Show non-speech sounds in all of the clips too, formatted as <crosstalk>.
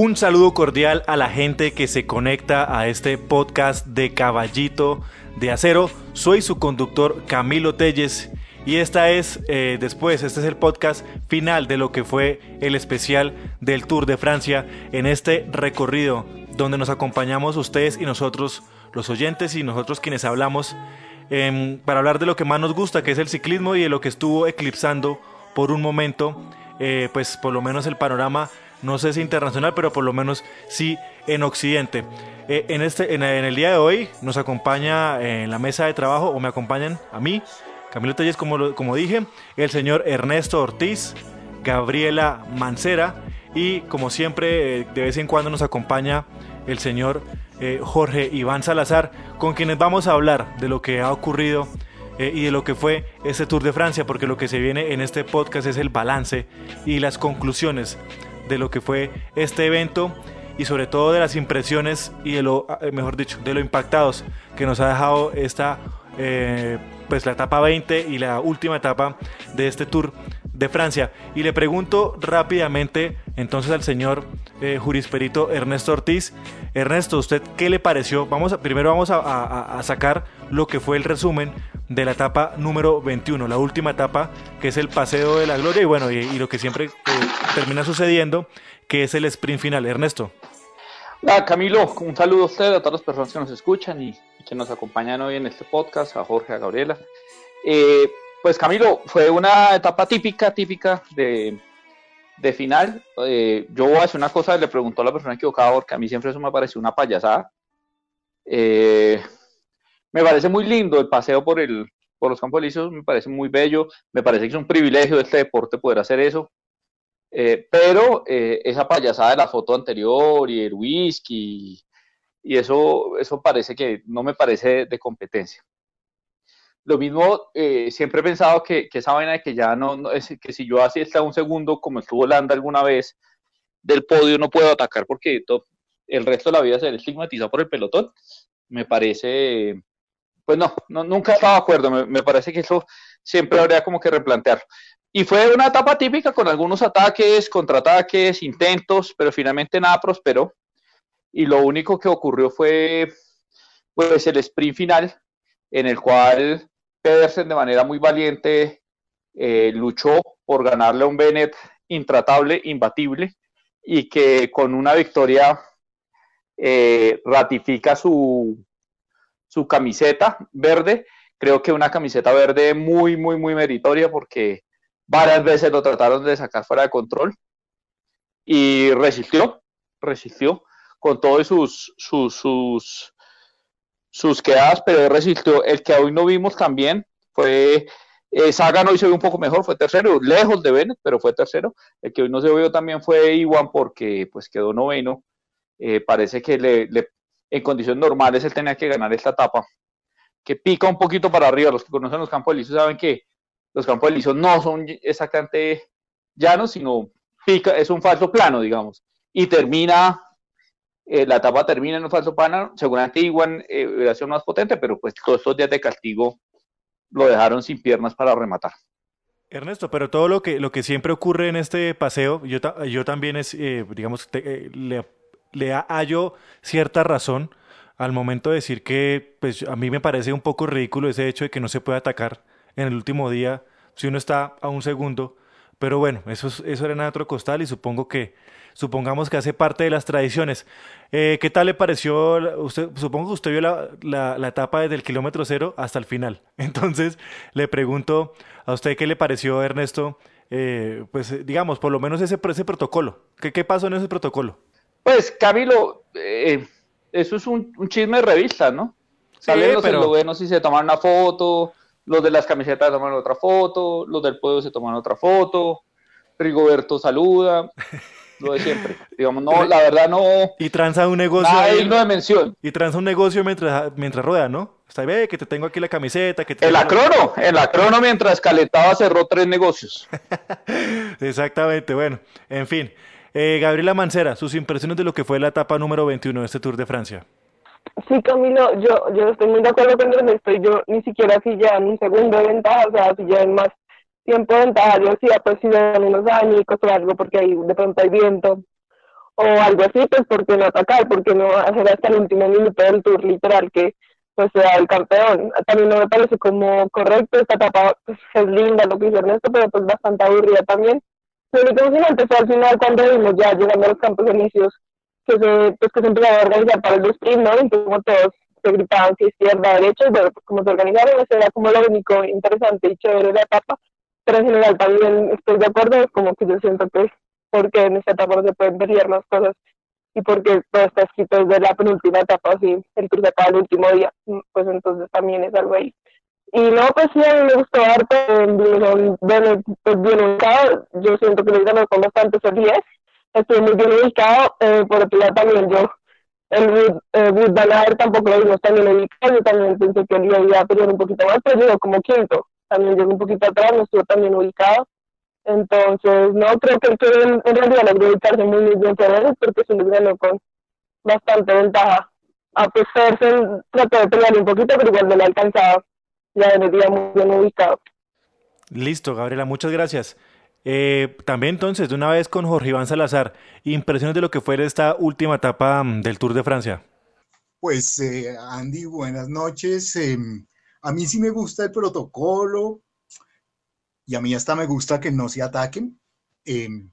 Un saludo cordial a la gente que se conecta a este podcast de Caballito de Acero. Soy su conductor Camilo Telles y esta es, eh, después, este es el podcast final de lo que fue el especial del Tour de Francia en este recorrido donde nos acompañamos ustedes y nosotros, los oyentes y nosotros quienes hablamos, em, para hablar de lo que más nos gusta, que es el ciclismo y de lo que estuvo eclipsando por un momento, eh, pues por lo menos el panorama no sé si internacional, pero por lo menos sí en Occidente. Eh, en, este, en, el día de hoy nos acompaña en la mesa de trabajo, o me acompañan a mí, Camilo Telles, como, como dije, el señor Ernesto Ortiz, Gabriela Mancera, y como siempre, eh, de vez en cuando nos acompaña el señor eh, Jorge Iván Salazar, con quienes vamos a hablar de lo que ha ocurrido y de lo que fue este Tour de Francia, porque lo que se viene en este podcast es el balance y las conclusiones de lo que fue este evento y sobre todo de las impresiones y de lo, eh, mejor dicho, de lo impactados que nos ha dejado esta, eh, pues la etapa 20 y la última etapa de este Tour de Francia. Y le pregunto rápidamente entonces al señor eh, jurisperito Ernesto Ortiz. Ernesto, ¿usted qué le pareció? Vamos primero vamos a, sacar lo que fue el resumen de la etapa número 21, la última etapa que es el Paseo de la Gloria y bueno, y, lo que siempre eh, termina sucediendo, que es el sprint final. Ernesto. Hola Camilo, un saludo a usted, a todas las personas que nos escuchan y, que nos acompañan hoy en este podcast, a Jorge, a Gabriela. Eh, pues Camilo, fue una etapa típica, típica de, de final. Eh, yo voy a hacer una cosa, le preguntó a la persona equivocada, porque a mí siempre eso me pareció una payasada. Eh, me parece muy lindo el paseo por, el, por los campos elíseos, me parece muy bello, me parece que es un privilegio de este deporte poder hacer eso. Eh, pero esa payasada de la foto anterior y el whisky, y eso, eso parece que no me parece de competencia. Lo mismo, eh, siempre he pensado que, esa vaina de que ya no, es, que si yo así está un segundo, como estuvo Holanda alguna vez, del podio no puedo atacar porque el resto de la vida se estigmatizado por el pelotón, me parece, pues no, nunca he estado de acuerdo, me, parece que eso siempre habría como que replantearlo. Y fue una etapa típica con algunos ataques, contraataques, intentos, pero finalmente nada prosperó. Y lo único que ocurrió fue pues el sprint final, en el cual Pedersen de manera muy valiente eh, luchó por ganarle a un Bennett intratable, imbatible, y que con una victoria eh, ratifica su, su camiseta verde. Creo que una camiseta verde muy, muy, muy meritoria porque varias veces lo trataron de sacar fuera de control y resistió, resistió con todos sus, sus, sus quedadas, pero resistió. El que hoy no vimos también fue eh, Sagan hoy se ve un poco mejor, fue tercero, lejos de Bennett, pero fue tercero. El que hoy no se vio también fue Iwan porque pues quedó noveno. Eh, parece que le, en condiciones normales él tenía que ganar esta etapa, que pica un poquito para arriba. Los que conocen los campos lisos saben que los campos lisos no son exactamente llanos, sino pica, es un falso plano, digamos. Y termina eh, la etapa termina en un falso pana, seguramente igual eh, hubiera más potente, pero pues todos estos días de castigo lo dejaron sin piernas para rematar. Ernesto, pero todo lo que, lo que siempre ocurre en este paseo, yo, yo también es, eh, digamos, le, le hallo cierta razón al momento de decir que pues, a mí me parece un poco ridículo ese hecho de que no se puede atacar en el último día si uno está a un segundo. Pero bueno, eso, eso era en otro costal y supongo que supongamos que hace parte de las tradiciones. Eh, ¿Qué tal le pareció? Usted, supongo que usted vio la, la, etapa desde el kilómetro cero hasta el final. <laughs> Entonces, le pregunto a usted qué le pareció, Ernesto, eh, pues digamos, por lo menos ese, ese protocolo. ¿Qué, ¿Qué pasó en ese protocolo? Pues, Camilo, eh, eso es un, chisme de revista, ¿no? Salen los pero... eslovenos y se toman una foto, los de las camisetas toman otra foto, los del pueblo se toman otra foto, Rigoberto saluda. <laughs> lo de siempre. Digamos, no, la verdad no. Y tranza un negocio. no de mención. Y tranza un negocio mientras, mientras rueda, ¿no? Está ve que te tengo aquí la camiseta. Que te el acrono, el acrono mientras calentaba cerró tres negocios. <laughs> Exactamente, bueno, en fin. Eh, Gabriela Mancera, sus impresiones de lo que fue la etapa número 21 de este Tour de Francia. Sí, Camilo, yo, yo estoy muy de acuerdo con estoy Yo ni siquiera si en un segundo de ventaja, o sea, si en más tiempo de ventaja, yo decía, pues si ven unos años o algo, porque ahí de pronto hay viento, o algo así, pues ¿por qué no atacar? ¿Por qué no hacer hasta el último minuto del tour literal que pues sea el campeón? También no me parece como correcto, esta etapa pues, es linda lo que hizo Ernesto, pero pues bastante aburrida también. Lo único emocionante fue al final cuando vimos ya llegando a los campos inicios que se, pues, que se empezaron para el sprint, ¿no? Y como todos se gritaban izquierda, derecha, pues como se organizaron, eso era como lo único interesante y chévere de la etapa, pero en general también estoy de acuerdo, como que yo siento que porque en esta etapa se pueden ver las cosas y porque todo está escrito desde la penúltima etapa, así el cruce acaba el último día, pues entonces también es algo ahí. Y no, pues sí, a mí me gustó harto, bien, bien, bien ubicado, yo siento que lo bastante estoy muy bien ubicado, eh, por otro lado también yo, el Wood, eh, tampoco lo vimos también ubicado, yo también pensé que él iba a un poquito más, pero llegó como quinto, también llegó un poquito atrás, no estuvo también ubicado, entonces, no, creo que él en, realidad logró ubicarse muy, bien por eso, porque se les ganó con bastante ventaja. A pesar de trató de pelear un poquito, pero igual no le alcanzaba. Ya venía muy bien ubicado. Listo, Gabriela, muchas gracias. Eh, también entonces, de una vez con Jorge Iván Salazar, impresiones de lo que fue esta última etapa mm, del Tour de Francia. Pues eh, Andy, buenas noches. Em, a mí sí me gusta el protocolo, y a mí hasta me gusta que no se ataquen. Em,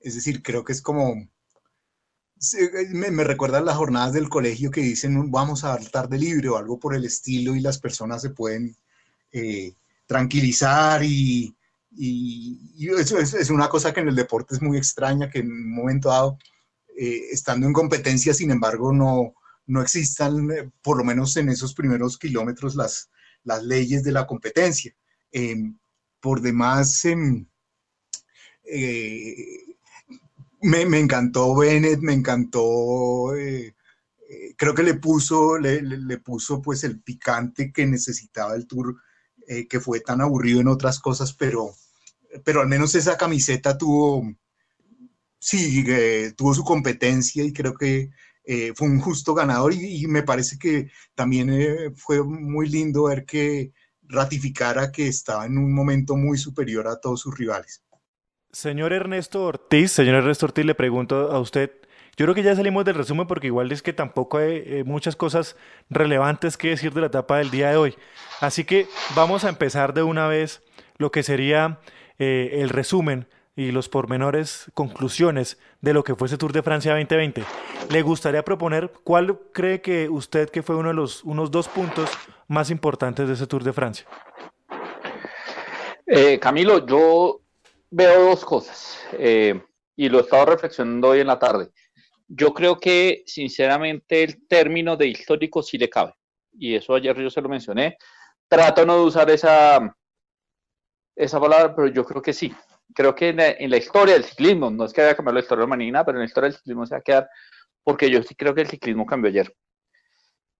es decir, creo que es como, me, me recuerdan las jornadas del colegio que dicen vamos a dar tarde libre o algo por el estilo y las personas se pueden eh, tranquilizar y, y, eso es, una cosa que en el deporte es muy extraña, que en un momento dado, eh, estando en competencia, sin embargo, no, no existan, eh, por lo menos en esos primeros kilómetros, las, las leyes de la competencia. Em, por demás, em, eh, me, encantó Bennett, me encantó, creo que le puso, le, puso pues el picante que necesitaba el tour, que fue tan aburrido en otras cosas, pero, pero al menos esa camiseta tuvo, sí, tuvo su competencia y creo que fue un justo ganador y me parece que también fue muy lindo ver que ratificara que estaba en un momento muy superior a todos sus rivales. Señor Ernesto Ortiz, señor Ernesto Ortiz, le pregunto a usted, yo creo que ya salimos del resumen porque igual es que tampoco hay eh, muchas cosas relevantes que decir de la etapa del día de hoy. Así que vamos a empezar de una vez lo que sería eh, el resumen y los pormenores, conclusiones de lo que fue ese Tour de Francia 2020. ¿Le gustaría proponer cuál cree que usted que fue uno de los unos dos puntos más importantes de ese Tour de Francia? Eh, Camilo, yo veo dos cosas eh, y lo he estado reflexionando hoy en la tarde. Yo creo que sinceramente el término de histórico sí le cabe y eso ayer yo se lo mencioné. Trato no de usar esa, esa palabra, pero yo creo que sí creo que en la, historia del ciclismo, no es que haya cambiado la historia humanina, pero en la historia del ciclismo se va a quedar, porque yo sí creo que el ciclismo cambió ayer.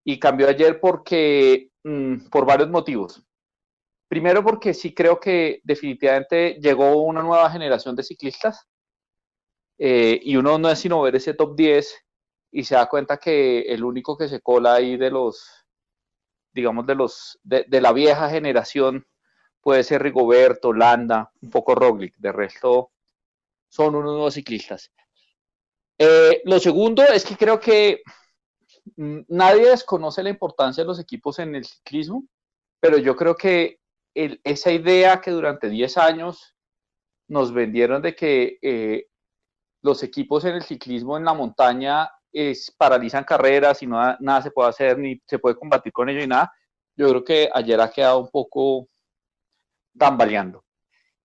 Y cambió ayer porque, mm, por varios motivos. Primero porque sí creo que definitivamente llegó una nueva generación de ciclistas eh, y uno no es sino ver ese top 10 y se da cuenta que el único que se cola ahí de los, digamos, de los, de, de la vieja generación puede ser Rigoberto, Landa, un poco Roglic, de resto son unos nuevos ciclistas. Eh, lo segundo es que creo que mm, nadie desconoce la importancia de los equipos en el ciclismo, pero yo creo que esa idea que durante 10 años nos vendieron de que eh, los equipos en el ciclismo en la montaña es, paralizan carreras y no, nada se puede hacer ni se puede combatir con ello y nada, yo creo que ayer ha quedado un poco tambaleando.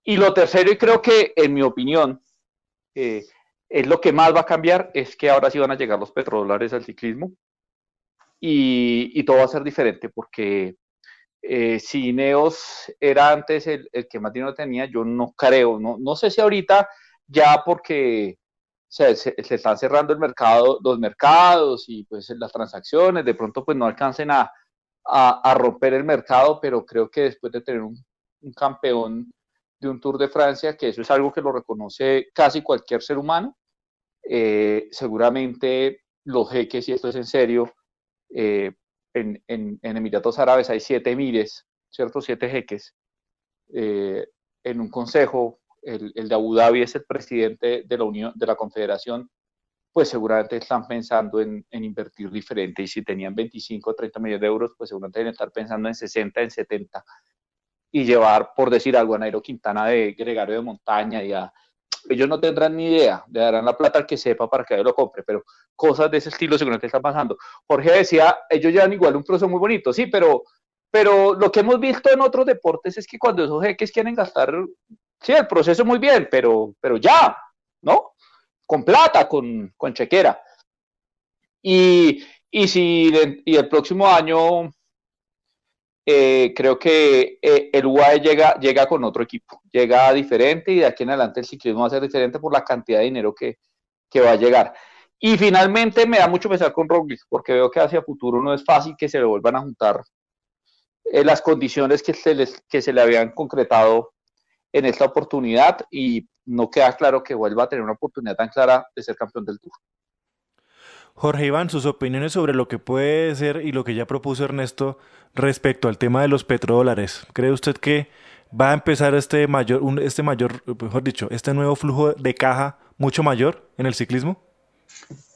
Y lo tercero, y creo que en mi opinión, eh, es lo que más va a cambiar, es que ahora sí van a llegar los petrodólares al ciclismo y, todo va a ser diferente porque eh, si Neos era antes el, que más dinero tenía, yo no creo, no, no sé si ahorita ya porque se, se, están cerrando el mercado, los mercados y pues las transacciones, de pronto pues no alcancen a, a romper el mercado, pero creo que después de tener un, un campeón de un Tour de Francia, que eso es algo que lo reconoce casi cualquier ser humano. Eh, seguramente los jeques, y esto es en serio, eh, en, en, Emiratos Árabes hay siete emires, ¿cierto? Siete jeques. Eh, en un consejo, el, el, de Abu Dhabi es el presidente de la Unión, de la Confederación, pues seguramente están pensando en, invertir diferente y si tenían 25 o 30 millones de euros, pues seguramente deben estar pensando en 60, en 70 y llevar, por decir algo, a Nairo Quintana de Gregario de Montaña y a... Ellos no tendrán ni idea, le darán la plata al que sepa para que lo compre, pero cosas de ese estilo seguramente están pasando. Jorge decía, ellos llevan igual un proceso muy bonito, sí, pero, pero lo que hemos visto en otros deportes es que cuando esos jeques quieren gastar, sí, el proceso muy bien, pero, pero ya, ¿no? con plata, con, con chequera. Y, y si y el próximo año eh, creo que eh, el UAE llega, llega con otro equipo, llega diferente y de aquí en adelante el ciclismo va a ser diferente por la cantidad de dinero que, que va a llegar. Y finalmente me da mucho pesar con Roglic, porque veo que hacia futuro no es fácil que se le vuelvan a juntar eh, las condiciones que se, les, que se le habían concretado en esta oportunidad y no queda claro que vuelva a tener una oportunidad tan clara de ser campeón del Tour. Jorge Iván, sus opiniones sobre lo que puede ser y lo que ya propuso Ernesto respecto al tema de los petrodólares. ¿Cree usted que va a empezar este mayor, este mayor, mejor dicho, este nuevo flujo de caja mucho mayor en el ciclismo?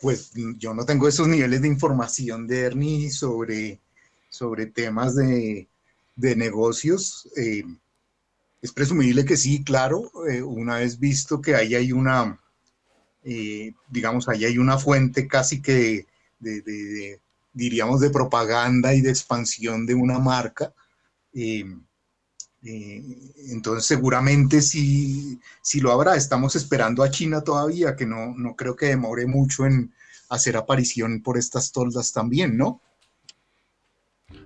Pues yo no tengo esos niveles de información de Ernie sobre, sobre temas de, de negocios. Eh, es presumible que sí, claro, eh, una vez visto que ahí hay una, eh, digamos, ahí hay una fuente casi que de, diríamos, de propaganda y de expansión de una marca. Eh, entonces seguramente sí, sí, lo habrá. Estamos esperando a China todavía, que no, no creo que demore mucho en hacer aparición por estas toldas también, ¿no?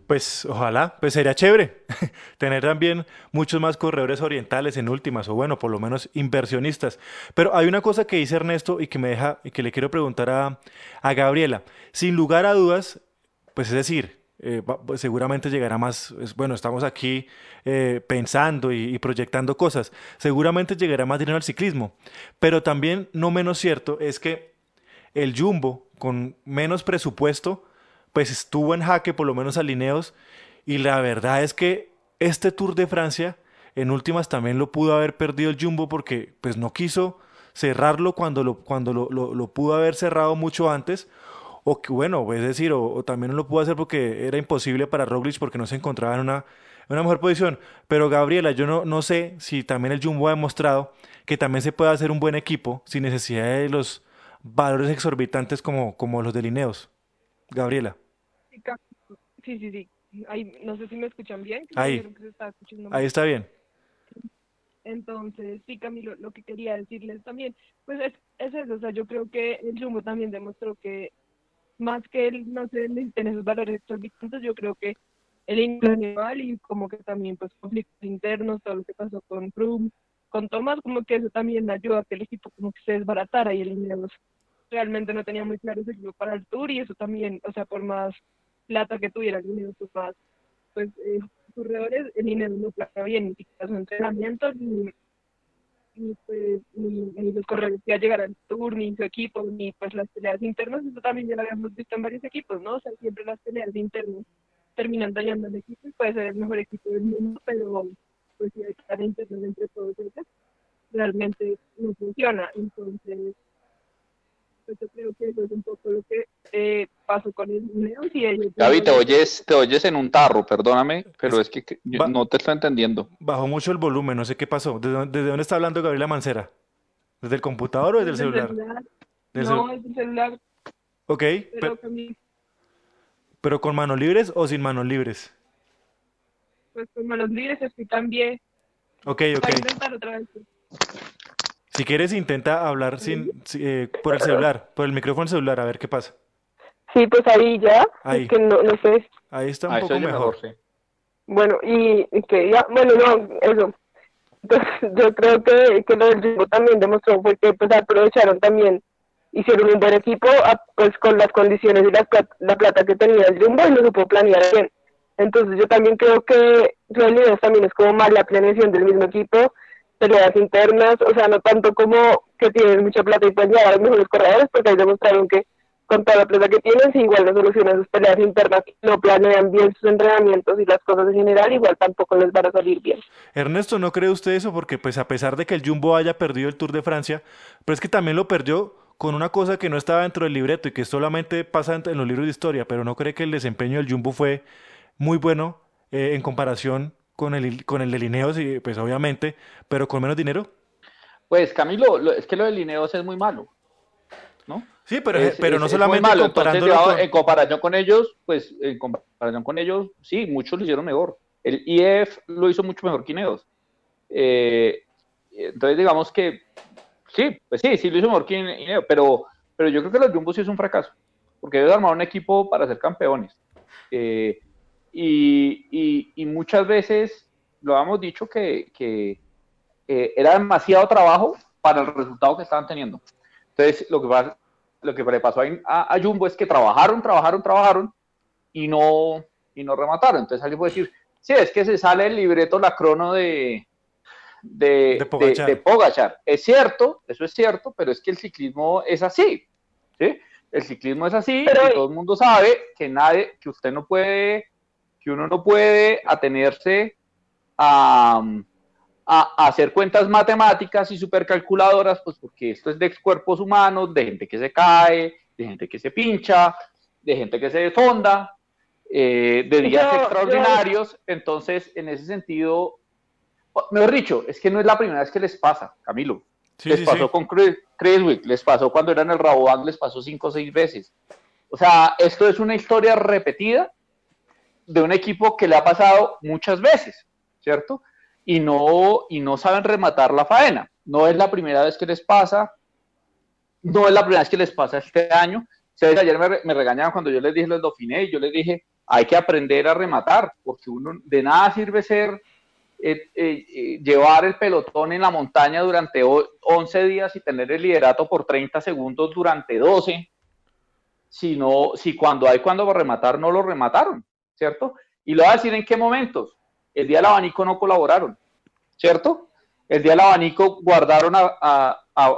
Pues ojalá, pues sería chévere <laughs> tener también muchos más corredores orientales en últimas, o bueno, por lo menos inversionistas. Pero hay una cosa que dice Ernesto y que me deja, y que le quiero preguntar a, Gabriela. Sin lugar a dudas, pues es decir, eh, pues seguramente llegará más, bueno, estamos aquí eh, pensando y, y, proyectando cosas, seguramente llegará más dinero al ciclismo, pero también no menos cierto es que el Jumbo, con menos presupuesto, pues estuvo en jaque, por lo menos a Lineos, y la verdad es que este Tour de Francia, en últimas también lo pudo haber perdido el Jumbo porque pues no quiso cerrarlo cuando lo, cuando lo, lo, pudo haber cerrado mucho antes, o que bueno, es decir, o, también no lo pudo hacer porque era imposible para Roglic porque no se encontraba en una, una mejor posición. Pero Gabriela, yo no, no sé si también el Jumbo ha demostrado que también se puede hacer un buen equipo sin necesidad de los valores exorbitantes como, como los de Lineos. Gabriela. Sí, sí, sí. no sé si me escuchan bien. Ahí. Ahí está bien. Entonces, sí, Camilo, lo que quería decirles también, pues es, es eso, o sea, yo creo que el Jumbo también demostró que más que él, no sé, en esos valores exorbitantes, yo creo que el individual y como que también pues conflictos internos, todo lo que pasó con Froome, con Thomas, como que eso también ayuda a que el equipo como que se desbaratara y el Ineos realmente no tenía muy claro ese equipo para el Tour y eso también, o sea, por más plata que tuviera el dinero sus más pues eh, corredores el dinero no plata bien ni su entrenamiento ni ni pues ni, los corredores que llegar al tour ni su equipo ni pues las peleas internas eso también ya lo habíamos visto en varios equipos no o sea siempre las peleas internas terminan dañando al equipo y puede ser el mejor equipo del mundo pero pues si hay que estar entre todos ellos realmente no funciona. Entonces pues yo creo que eso es un poco lo que eh, pasó con el León. Y ellos Gaby, te oyes, te oyes en un tarro, perdóname, pero es, que, no te estoy entendiendo. Bajó mucho el volumen, no sé qué pasó. ¿Desde dónde, está hablando Gabriela Mancera? ¿Desde el computador o desde el celular? no, desde el celular. Ok, pero, pero, con manos libres o sin manos libres? Pues con manos libres estoy también. Ok, ok. Voy a intentar otra vez. Si quieres, intenta hablar sin, eh, por el celular, por el micrófono celular, a ver qué pasa. Sí, pues ahí ya. Ahí. que no, no sé. Ahí está un poco mejor. sí. Bueno, y, que ya, bueno, no, eso. Entonces, <laughs> yo creo que, que lo del Jumbo también demostró fue que pues aprovecharon también, hicieron un buen equipo pues con las condiciones y la, la plata que tenía el Jumbo y lo supo planear bien. Entonces yo también creo que realidad también es como más la planeación del mismo equipo peleas internas, o sea, no tanto como que tienen mucha plata y pueden llegar a los mejores corredores, porque ahí demostraron que con toda la plata que tienen, si igual no solucionan sus peleas internas, no planean bien sus entrenamientos y las cosas en general, igual tampoco les van a salir bien. Ernesto, ¿no cree usted eso? Porque pues a pesar de que el Jumbo haya perdido el Tour de Francia, pero es que también lo perdió con una cosa que no estaba dentro del libreto y que solamente pasa en los libros de historia, pero no cree que el desempeño del Jumbo fue muy bueno eh, en comparación con el, con el de Lineos, y, pues obviamente, pero con menos dinero? Pues Camilo, es que lo de Lineos es muy malo, ¿no? Sí, pero, pero no solamente En comparación con ellos, pues en comparación con ellos, sí, muchos lo hicieron mejor. El IF lo hizo mucho mejor que Ineos. Eh, entonces, digamos que sí, pues sí, sí lo hizo mejor que Ineos, pero, pero yo creo que los Jumbo sí es un fracaso, porque ellos armaron un equipo para ser campeones. Eh, y, y, muchas veces lo hemos dicho que, que era demasiado trabajo para el resultado que estaban teniendo. Entonces, lo que pasa, lo que le pasó a, Jumbo es que trabajaron, trabajaron, trabajaron y no, y no remataron. Entonces alguien puede decir, sí, es que se sale el libreto, la crono de, de, de, Pogachar. Es cierto, eso es cierto, pero es que el ciclismo es así. ¿sí? El ciclismo es así y todo el mundo sabe que nadie, que usted no puede, que uno no puede atenerse a a, hacer cuentas matemáticas y supercalculadoras, pues porque esto es de cuerpos humanos, de gente que se cae, de gente que se pincha, de gente que se desfonda, eh, de días extraordinarios. Entonces, en ese sentido, mejor dicho, es que no es la primera vez que les pasa, Camilo. les pasó con Creswick, les pasó cuando eran el Rabobank, les pasó cinco o seis veces. O sea, esto es una historia repetida de un equipo que le ha pasado muchas veces, ¿cierto? y no, y no saben rematar la faena. No es la primera vez que les pasa, no es la primera vez que les pasa este año. Ustedes ayer me, me regañaban cuando yo les dije lo del Dauphiné y yo les dije, hay que aprender a rematar, porque uno de nada sirve ser eh, eh, eh, llevar el pelotón en la montaña durante 11 días y tener el liderato por 30 segundos durante 12, sino si cuando hay cuando rematar no lo remataron, ¿cierto? Y lo voy a decir en qué momentos. El día del abanico no colaboraron, ¿cierto? El día del abanico guardaron a, a, a,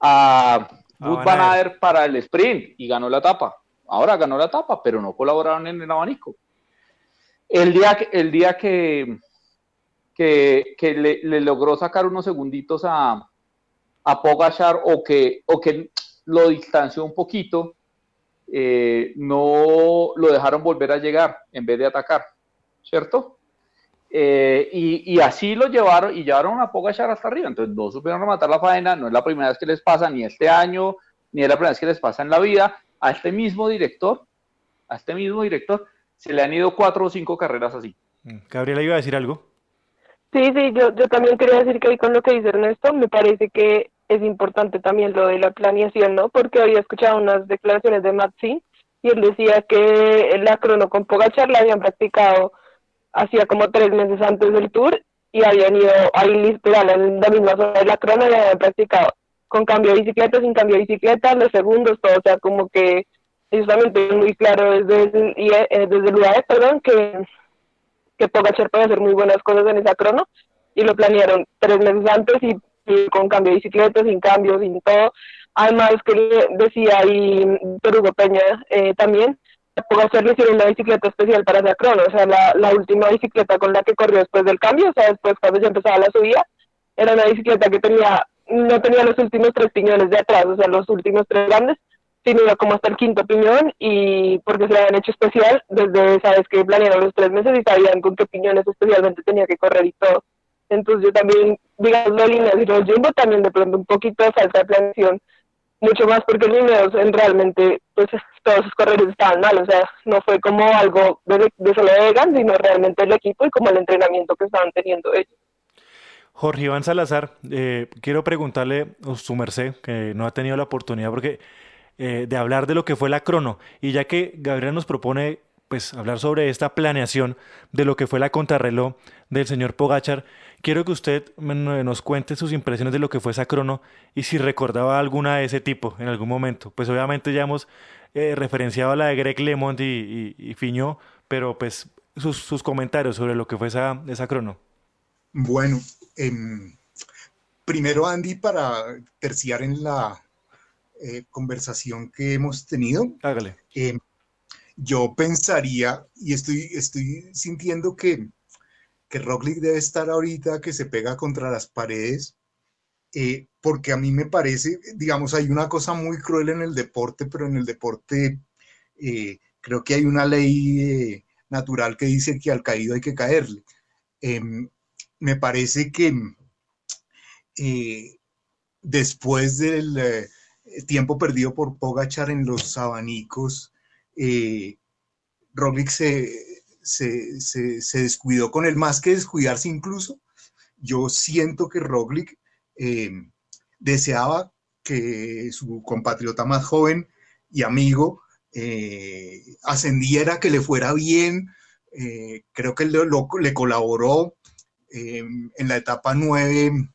a Van para el sprint y ganó la etapa. Ahora ganó la etapa, pero no colaboraron en el abanico. El día que, el día que, que, le, logró sacar unos segunditos a, a Pogachar o que, o que lo distanció un poquito, eh, no lo dejaron volver a llegar en vez de atacar, ¿cierto? Eh, y, así lo llevaron y llevaron a Pogachar hasta arriba. Entonces no supieron rematar la faena, no es la primera vez que les pasa, ni este año, ni es la primera vez que les pasa en la vida. A este mismo director, a este mismo director, se le han ido cuatro o cinco carreras así. Mm, Gabriela iba a decir algo. Sí, sí, yo, yo también quería decir que ahí con lo que dice Ernesto, me parece que es importante también lo de la planeación, ¿no? Porque había escuchado unas declaraciones de Maxi y él decía que la crono con Pogachar la habían practicado hacía como tres meses antes del tour y habían ido ahí literal en la misma zona de la crono y habían practicado con cambio de bicicleta, sin cambio de bicicleta, los segundos, todo, o sea, como que tienen muy claro desde el, eh, desde el UAE, perdón, que, que Pogachar puede hacer muy buenas cosas en esa crono y lo planearon tres meses antes y, con cambio de bicicleta, sin cambio, sin todo. Además, que decía ahí Hugo Peña eh, también, Pogachar le hicieron una bicicleta especial para esa crono, o sea, la, la, última bicicleta con la que corrió después del cambio, o sea, después cuando ya empezaba la subida, era una bicicleta que tenía, no tenía los últimos tres piñones de atrás, o sea, los últimos tres grandes, sino iba como hasta el quinto piñón y porque se le habían hecho especial desde esa vez que planearon los tres meses y sabían con qué piñones especialmente tenía que correr y todo. Entonces yo también, digamos, línea de Jumbo también de pronto un poquito de falta de planeación mucho más porque Lineos en realmente pues todos sus corredores estaban mal, o sea, no fue como algo de, solo de Egan, sino realmente el equipo y como el entrenamiento que estaban teniendo ellos. Jorge Iván Salazar, eh, quiero preguntarle a su merced, que no ha tenido la oportunidad porque eh, de hablar de lo que fue la crono, y ya que Gabriel nos propone pues hablar sobre esta planeación de lo que fue la contrarreloj del señor Pogachar, quiero que usted nos cuente sus impresiones de lo que fue esa crono y si recordaba alguna de ese tipo en algún momento. Pues obviamente ya hemos eh, referenciado a la de Greg LeMond y, y, Fiñó, pero pues sus, comentarios sobre lo que fue esa, esa crono. Bueno, em, primero Andy, para terciar en la eh, conversación que hemos tenido. Hágale. Em, yo pensaría, y estoy, estoy sintiendo que, que Roglic debe estar ahorita que se pega contra las paredes, eh, porque a mí me parece, digamos, hay una cosa muy cruel en el deporte, pero en el deporte eh, creo que hay una ley eh, natural que dice que al caído hay que caerle. Em, me parece que después del tiempo perdido por Pogachar en los abanicos, Roglic se, se, descuidó con él, más que descuidarse incluso, yo siento que Roglic eh, deseaba que su compatriota más joven y amigo eh, ascendiera, que le fuera bien. Eh, creo que le, le colaboró en la etapa 9.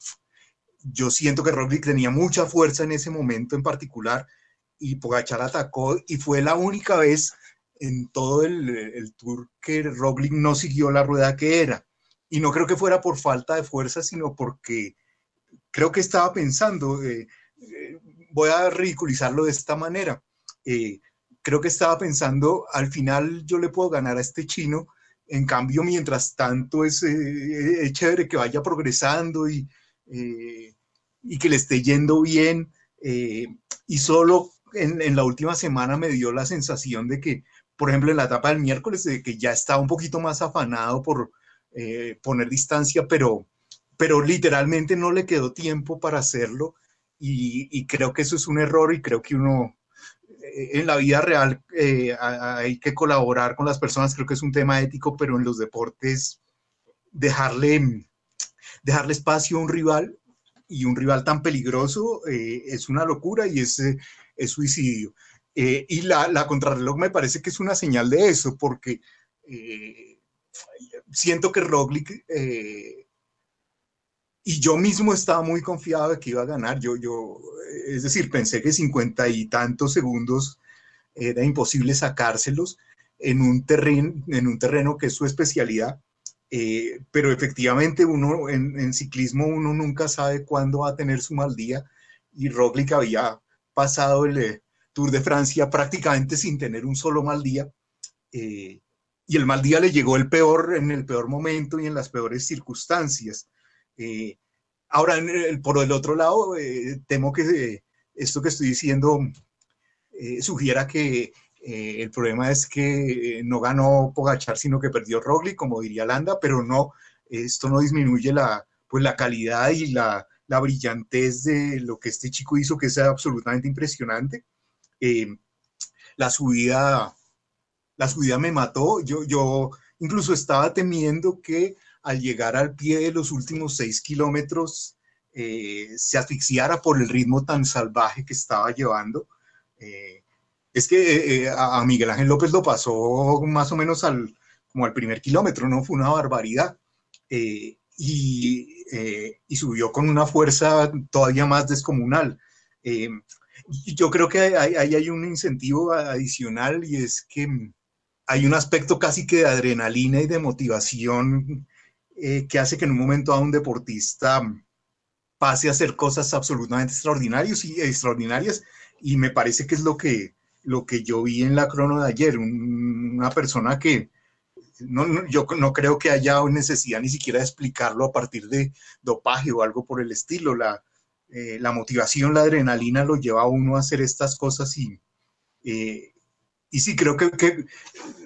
Yo siento que Roglic tenía mucha fuerza en ese momento en particular y Pogachar atacó y fue la única vez en todo el, tour que Roglic no siguió la rueda que era. Y no creo que fuera por falta de fuerza, sino porque creo que estaba pensando, eh, eh, voy a ridiculizarlo de esta manera, eh, creo que estaba pensando, al final yo le puedo ganar a este chino, en cambio, mientras tanto es, chévere que vaya progresando y, y, que le esté yendo bien. y solo en, en, la última semana me dio la sensación de que por ejemplo, en la etapa del miércoles, de que ya estaba un poquito más afanado por eh, poner distancia, pero, pero literalmente no le quedó tiempo para hacerlo y, creo que eso es un error y creo que uno eh, en la vida real eh, hay que colaborar con las personas, creo que es un tema ético, pero en los deportes dejarle, dejarle espacio a un rival y un rival tan peligroso es una locura y es suicidio. Eh, y la, la, contrarreloj me parece que es una señal de eso, porque eh, siento que Roglic, eh, y yo mismo estaba muy confiado de que iba a ganar, yo, yo, es decir, pensé que cincuenta y tantos segundos era imposible sacárselos en un terreno, en un terreno que es su especialidad, pero efectivamente uno en, en, ciclismo uno nunca sabe cuándo va a tener su mal día, y Roglic había pasado el Tour de Francia prácticamente sin tener un solo mal día. Eh, y el mal día le llegó el peor, en el peor momento y en las peores circunstancias. Eh, ahora, por el otro lado, eh, temo que esto que estoy diciendo sugiera que el problema es que no ganó Pogachar, sino que perdió Roglic, como diría Landa, pero no, esto no disminuye la, pues, la calidad y la, la brillantez de lo que este chico hizo, que es absolutamente impresionante. Eh, la subida, la subida me mató. Yo, yo incluso estaba temiendo que al llegar al pie de los últimos seis kilómetros eh, se asfixiara por el ritmo tan salvaje que estaba llevando. Eh, es que a Miguel Ángel López lo pasó más o menos al, como al primer kilómetro, ¿no? Fue una barbaridad. Y, y, subió con una fuerza todavía más descomunal yo creo que ahí hay, un incentivo adicional y es que hay un aspecto casi que de adrenalina y de motivación eh, que hace que en un momento a un deportista pase a hacer cosas absolutamente extraordinarias y extraordinarias. Y me parece que es lo que, lo que yo vi en la crono de ayer, una persona que no, yo no creo que haya necesidad ni siquiera de explicarlo a partir de dopaje o algo por el estilo, la, eh, la motivación, la adrenalina lo lleva a uno a hacer estas cosas y, eh, y sí, creo que,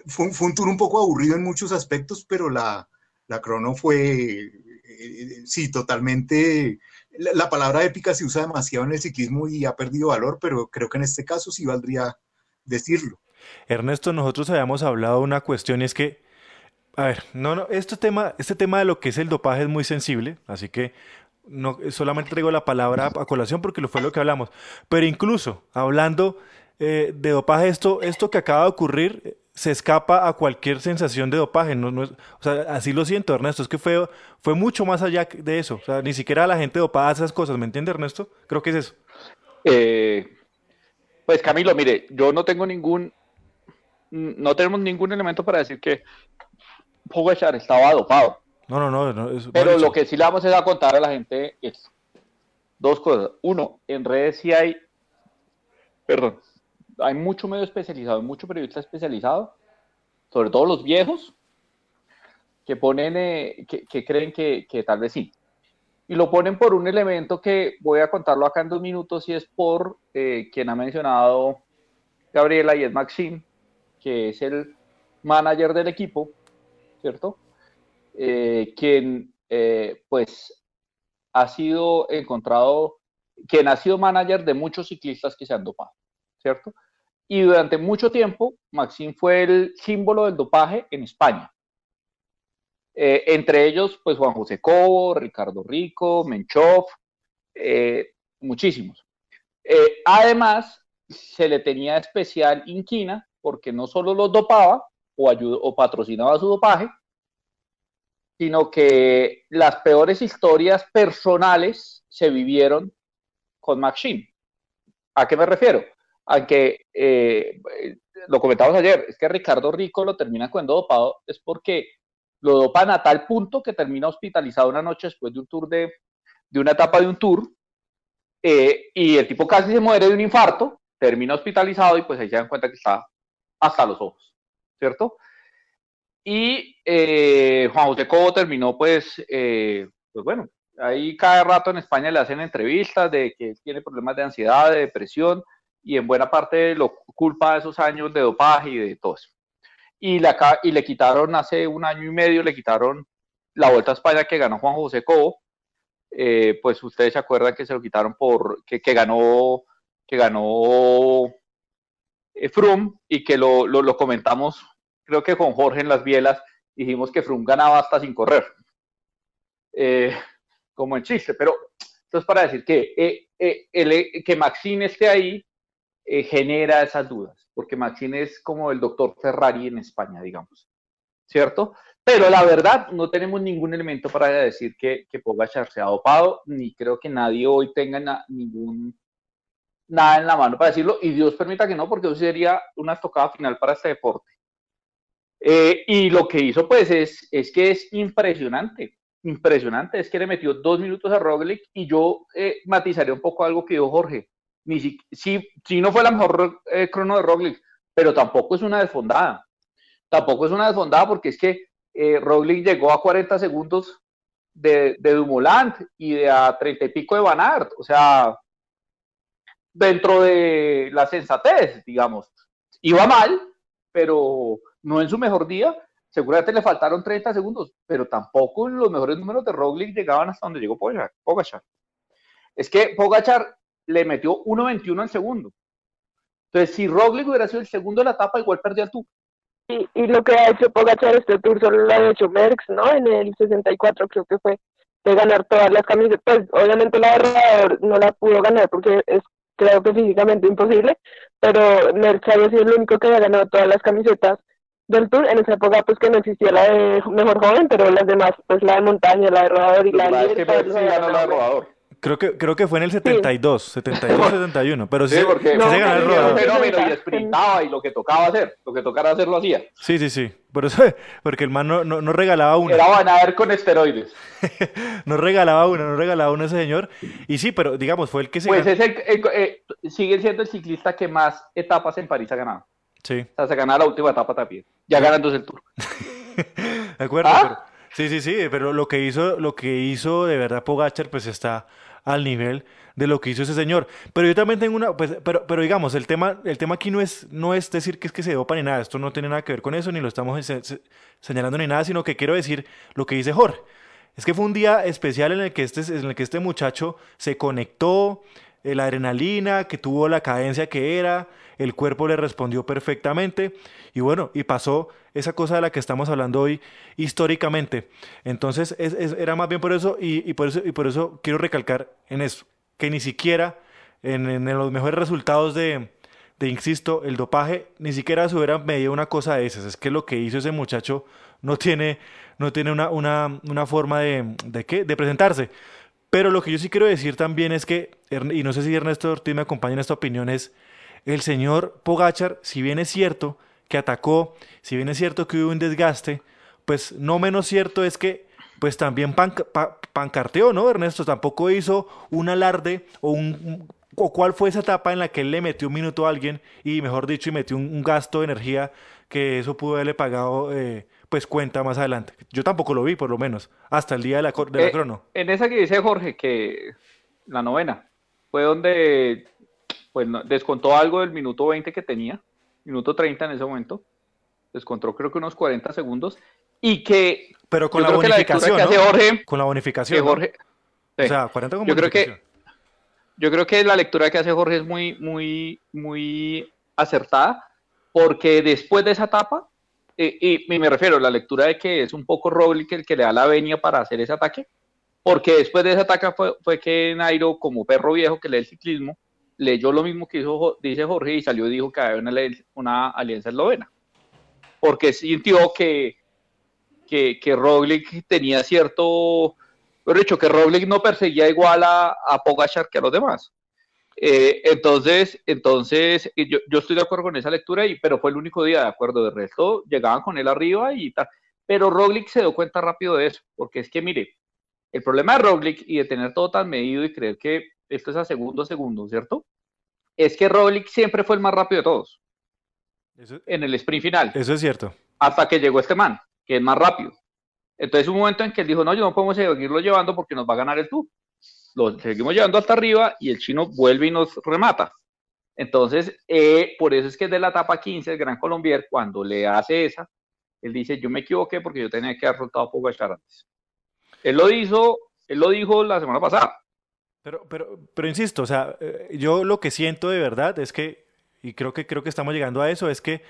fue, un tour un poco aburrido en muchos aspectos, pero la, la crono fue, eh, sí, totalmente, la, palabra épica se usa demasiado en el ciclismo y ha perdido valor, pero creo que en este caso sí valdría decirlo. Ernesto, nosotros habíamos hablado una cuestión y es que, a ver, no, no, este tema, este tema de lo que es el dopaje es muy sensible, así que no solamente traigo la palabra a colación porque lo fue lo que hablamos, pero incluso hablando eh, de dopaje, esto, esto que acaba de ocurrir eh, se escapa a cualquier sensación de dopaje. No, o sea, así lo siento, Ernesto. Es que fue, fue mucho más allá de eso. O sea, ni siquiera la gente dopada esas cosas. ¿Me entiende, Ernesto? Creo que es eso. Eh, pues Camilo, mire, yo no tengo ningún, no tenemos ningún elemento para decir que Pogachar estaba dopado. No, no, no. Pero lo que sí le vamos a contar a la gente es dos cosas. Uno, en redes sí hay, perdón, hay mucho medio especializado, mucho periodista especializado, sobre todo los viejos, que ponen, eh, que, creen que, tal vez sí. Y lo ponen por un elemento que voy a contarlo acá en dos minutos y es por eh, quien ha mencionado Gabriela y es Maxim, que es el manager del equipo, ¿cierto? Eh, quien eh, pues ha sido encontrado, quien ha sido manager de muchos ciclistas que se han dopado, ¿cierto? Y durante mucho tiempo, Maxim fue el símbolo del dopaje en España. Eh, entre ellos, pues Juan José Cobo, Ricardo Rico, Menchov, muchísimos. Además, se le tenía especial inquina porque no solo los dopaba o patrocinaba su dopaje, sino que las peores historias personales se vivieron con Maxim. ¿A qué me refiero? A que, lo comentamos ayer, es que Ricardo Rico lo termina cuando dopado, es porque lo dopan a tal punto que termina hospitalizado una noche después de un tour de, de una etapa de un tour, eh, y el tipo casi se muere de un infarto, termina hospitalizado y pues ahí se dan cuenta que está hasta los ojos, ¿cierto? Y eh, Juan José Cobo terminó pues, eh, pues bueno, ahí cada rato en España le hacen entrevistas de que tiene problemas de ansiedad, de depresión, y en buena parte lo culpa de esos años de dopaje y de todo eso. Y le, y le quitaron hace un año y medio, le quitaron la Vuelta a España que ganó Juan José Cobo, eh, pues ustedes se acuerdan que se lo quitaron por, que, ganó, que ganó eh, Frum y que lo, lo, comentamos, creo que con Jorge en las bielas, dijimos que Frum ganaba hasta sin correr, eh, como en chiste, pero entonces para decir que, eh, el, que Maxine esté ahí genera esas dudas porque Maxine es como el doctor Ferrari en España, digamos, ¿cierto? Pero la verdad, no tenemos ningún elemento para decir que, que Pogachar se ha dopado, ni creo que nadie hoy tenga ningún nada en la mano para decirlo, y Dios permita que no, porque eso sería una tocada final para este deporte. Eh, y lo que hizo, pues, es, es que es impresionante, impresionante, es que le metió dos minutos a Roglic, y yo eh, matizaría un poco algo que dijo Jorge ni si, si, no fue la mejor eh, crono de Roglic, pero tampoco es una desfondada. Tampoco es una desfondada porque es que eh, Roglic llegó a 40 segundos de, de Dumoulin y de a 30 y pico de Van Aert. O sea, dentro de la sensatez, digamos. Iba mal, pero no en su mejor día. Seguramente le faltaron 30 segundos, pero tampoco los mejores números de Roglic llegaban hasta donde llegó Pogachar. Es que Pogachar le metió 1.21 al segundo. Entonces, si Roglic hubiera sido el segundo de la etapa, igual perdía tour. Y, y lo que ha hecho Pogachar este tour solo lo ha hecho Merckx, ¿no? En el 64 creo que fue de ganar todas las camisetas. Pues obviamente la de no la pudo ganar porque es creo que físicamente imposible, pero Merckx había sido el único que había ganado todas las camisetas del tour. En esa época pues que no existía la de mejor joven, pero las demás, pues la de montaña, la de rodador y la de... Es que sí ganó la de rodador. Creo que, creo que fue en el 72, sí. 72, 71, pero sí, sí porque no, se ganó el rodador. fenómeno y sprintaba y lo que tocaba hacer, lo que tocara hacer lo hacía. Sí, sí, sí, por eso, <laughs> porque el man no, no, no regalaba una. Era Banader con esteroides. <laughs> no regalaba una, no regalaba una ese señor, y sí, pero digamos, fue el que se Pues es el, el, eh, sigue siendo el ciclista que más etapas en París ha ganado. Sí. O sea, se ganó la última etapa también, ya ganándose el Tour. <laughs> de acuerdo, ¿Ah? pero, sí, sí, sí, pero lo que hizo, lo que hizo de verdad Pogacar, pues está al nivel de lo que hizo ese señor. Pero yo también tengo una, pues, pero, pero digamos, el tema, el tema aquí no es, no es decir que es que se dopa ni nada, esto no tiene nada que ver con eso, ni lo estamos señalando ni nada, sino que quiero decir lo que dice Jorge. Es que fue un día especial en el que este, en el que este muchacho se conectó, eh, la adrenalina, que tuvo la cadencia que era, el cuerpo le respondió perfectamente y bueno, y pasó esa cosa de la que estamos hablando hoy históricamente. Entonces, es, es, era más bien por eso y, por eso y por eso quiero recalcar en eso, que ni siquiera en, los mejores resultados de, de, insisto, el dopaje, ni siquiera se hubiera medido una cosa de esas. Es que lo que hizo ese muchacho no tiene, no tiene una, una, una forma de, de, ¿qué? de presentarse. Pero lo que yo sí quiero decir también es que, y no sé si Ernesto Ortiz me acompaña en esta opinión, es el señor Pogachar, si bien es cierto que atacó, si bien es cierto que hubo un desgaste, pues no menos cierto es que pues también pan, pa, pancarteó, ¿no, Ernesto? Tampoco hizo un alarde o un... O cuál fue esa etapa en la que él le metió un minuto a alguien y, mejor dicho, y metió un, un gasto de energía que eso pudo haberle pagado, eh, pues cuenta más adelante. Yo tampoco lo vi, por lo menos, hasta el día de la, de la Eh, crono. En esa que dice Jorge, que la novena, fue donde pues, no- descontó algo del minuto 20 que tenía, minuto 30 en ese momento, descontó creo que unos 40 segundos, y que Pero con la la bonificación, que ¿no? hace Jorge, Con la bonificación. Jorge O sea, 40 con Yo creo que-. Yo creo que la lectura que hace Jorge es muy, muy, muy acertada, porque después de esa etapa, eh, y, y me refiero a la lectura de que es un poco Roglic el que le da la venia para hacer ese ataque, porque después de ese ataque fue, fue que Nairo, como perro viejo que lee el ciclismo, leyó lo mismo que hizo, dice Jorge y salió y dijo que había una, alianza eslovena, porque sintió que, que, que Roglic tenía cierto, mejor dicho, que Roglic no perseguía igual a, a Pogachar que a los demás. Eh, entonces, entonces yo, yo estoy de acuerdo con esa lectura, y, pero fue el único día de acuerdo. De resto, llegaban con él arriba y tal. Pero Roglic se dio cuenta rápido de eso, porque es que, mire, el problema de Roglic y de tener todo tan medido y creer que esto es a segundo a segundo, ¿cierto? Es que Roglic siempre fue el más rápido de todos Eso, en el sprint final eso es cierto. hasta que llegó este man, que es más rápido. Entonces, un momento en que él dijo, no, yo no podemos seguirlo llevando porque nos va a ganar el tour. Lo seguimos llevando hasta arriba y el chino vuelve y nos remata. Entonces, eh, por eso es que de la etapa 15, el Gran Colombier, cuando le hace esa, él dice, yo me equivoqué porque yo tenía que haber soltado a Pogacar antes. Él lo hizo, él lo dijo la semana pasada. Pero, pero, pero insisto, o sea, eh, yo lo que siento de verdad es que, y creo que creo que estamos llegando a eso, es que,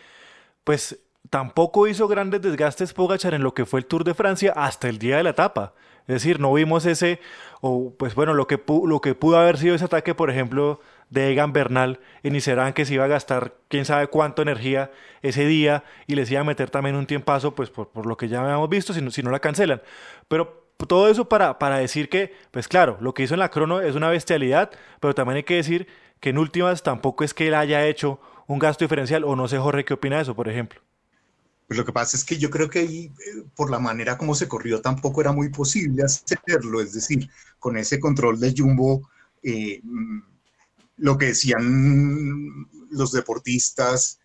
pues, tampoco hizo grandes desgastes Pogachar en lo que fue el Tour de Francia hasta el día de la etapa. Es decir, no vimos ese, o pues bueno, lo que, lo que pudo haber sido ese ataque, por ejemplo, de Egan Bernal en Iserán, que se iba a gastar quién sabe cuánto energía ese día y les iba a meter también un tiempazo, pues por, por lo que ya habíamos visto, si no, si no la cancelan. Pero todo eso para, para decir que, pues claro, lo que hizo en la crono es una bestialidad, pero también hay que decir que en últimas tampoco es que él haya hecho un gasto diferencial, o no sé, Jorge, ¿qué opina de eso, por ejemplo? Pues lo que pasa es que yo creo que ahí, eh, por la manera como se corrió, tampoco era muy posible hacerlo. Es decir, con ese control de Jumbo, eh, lo que decían los deportistas,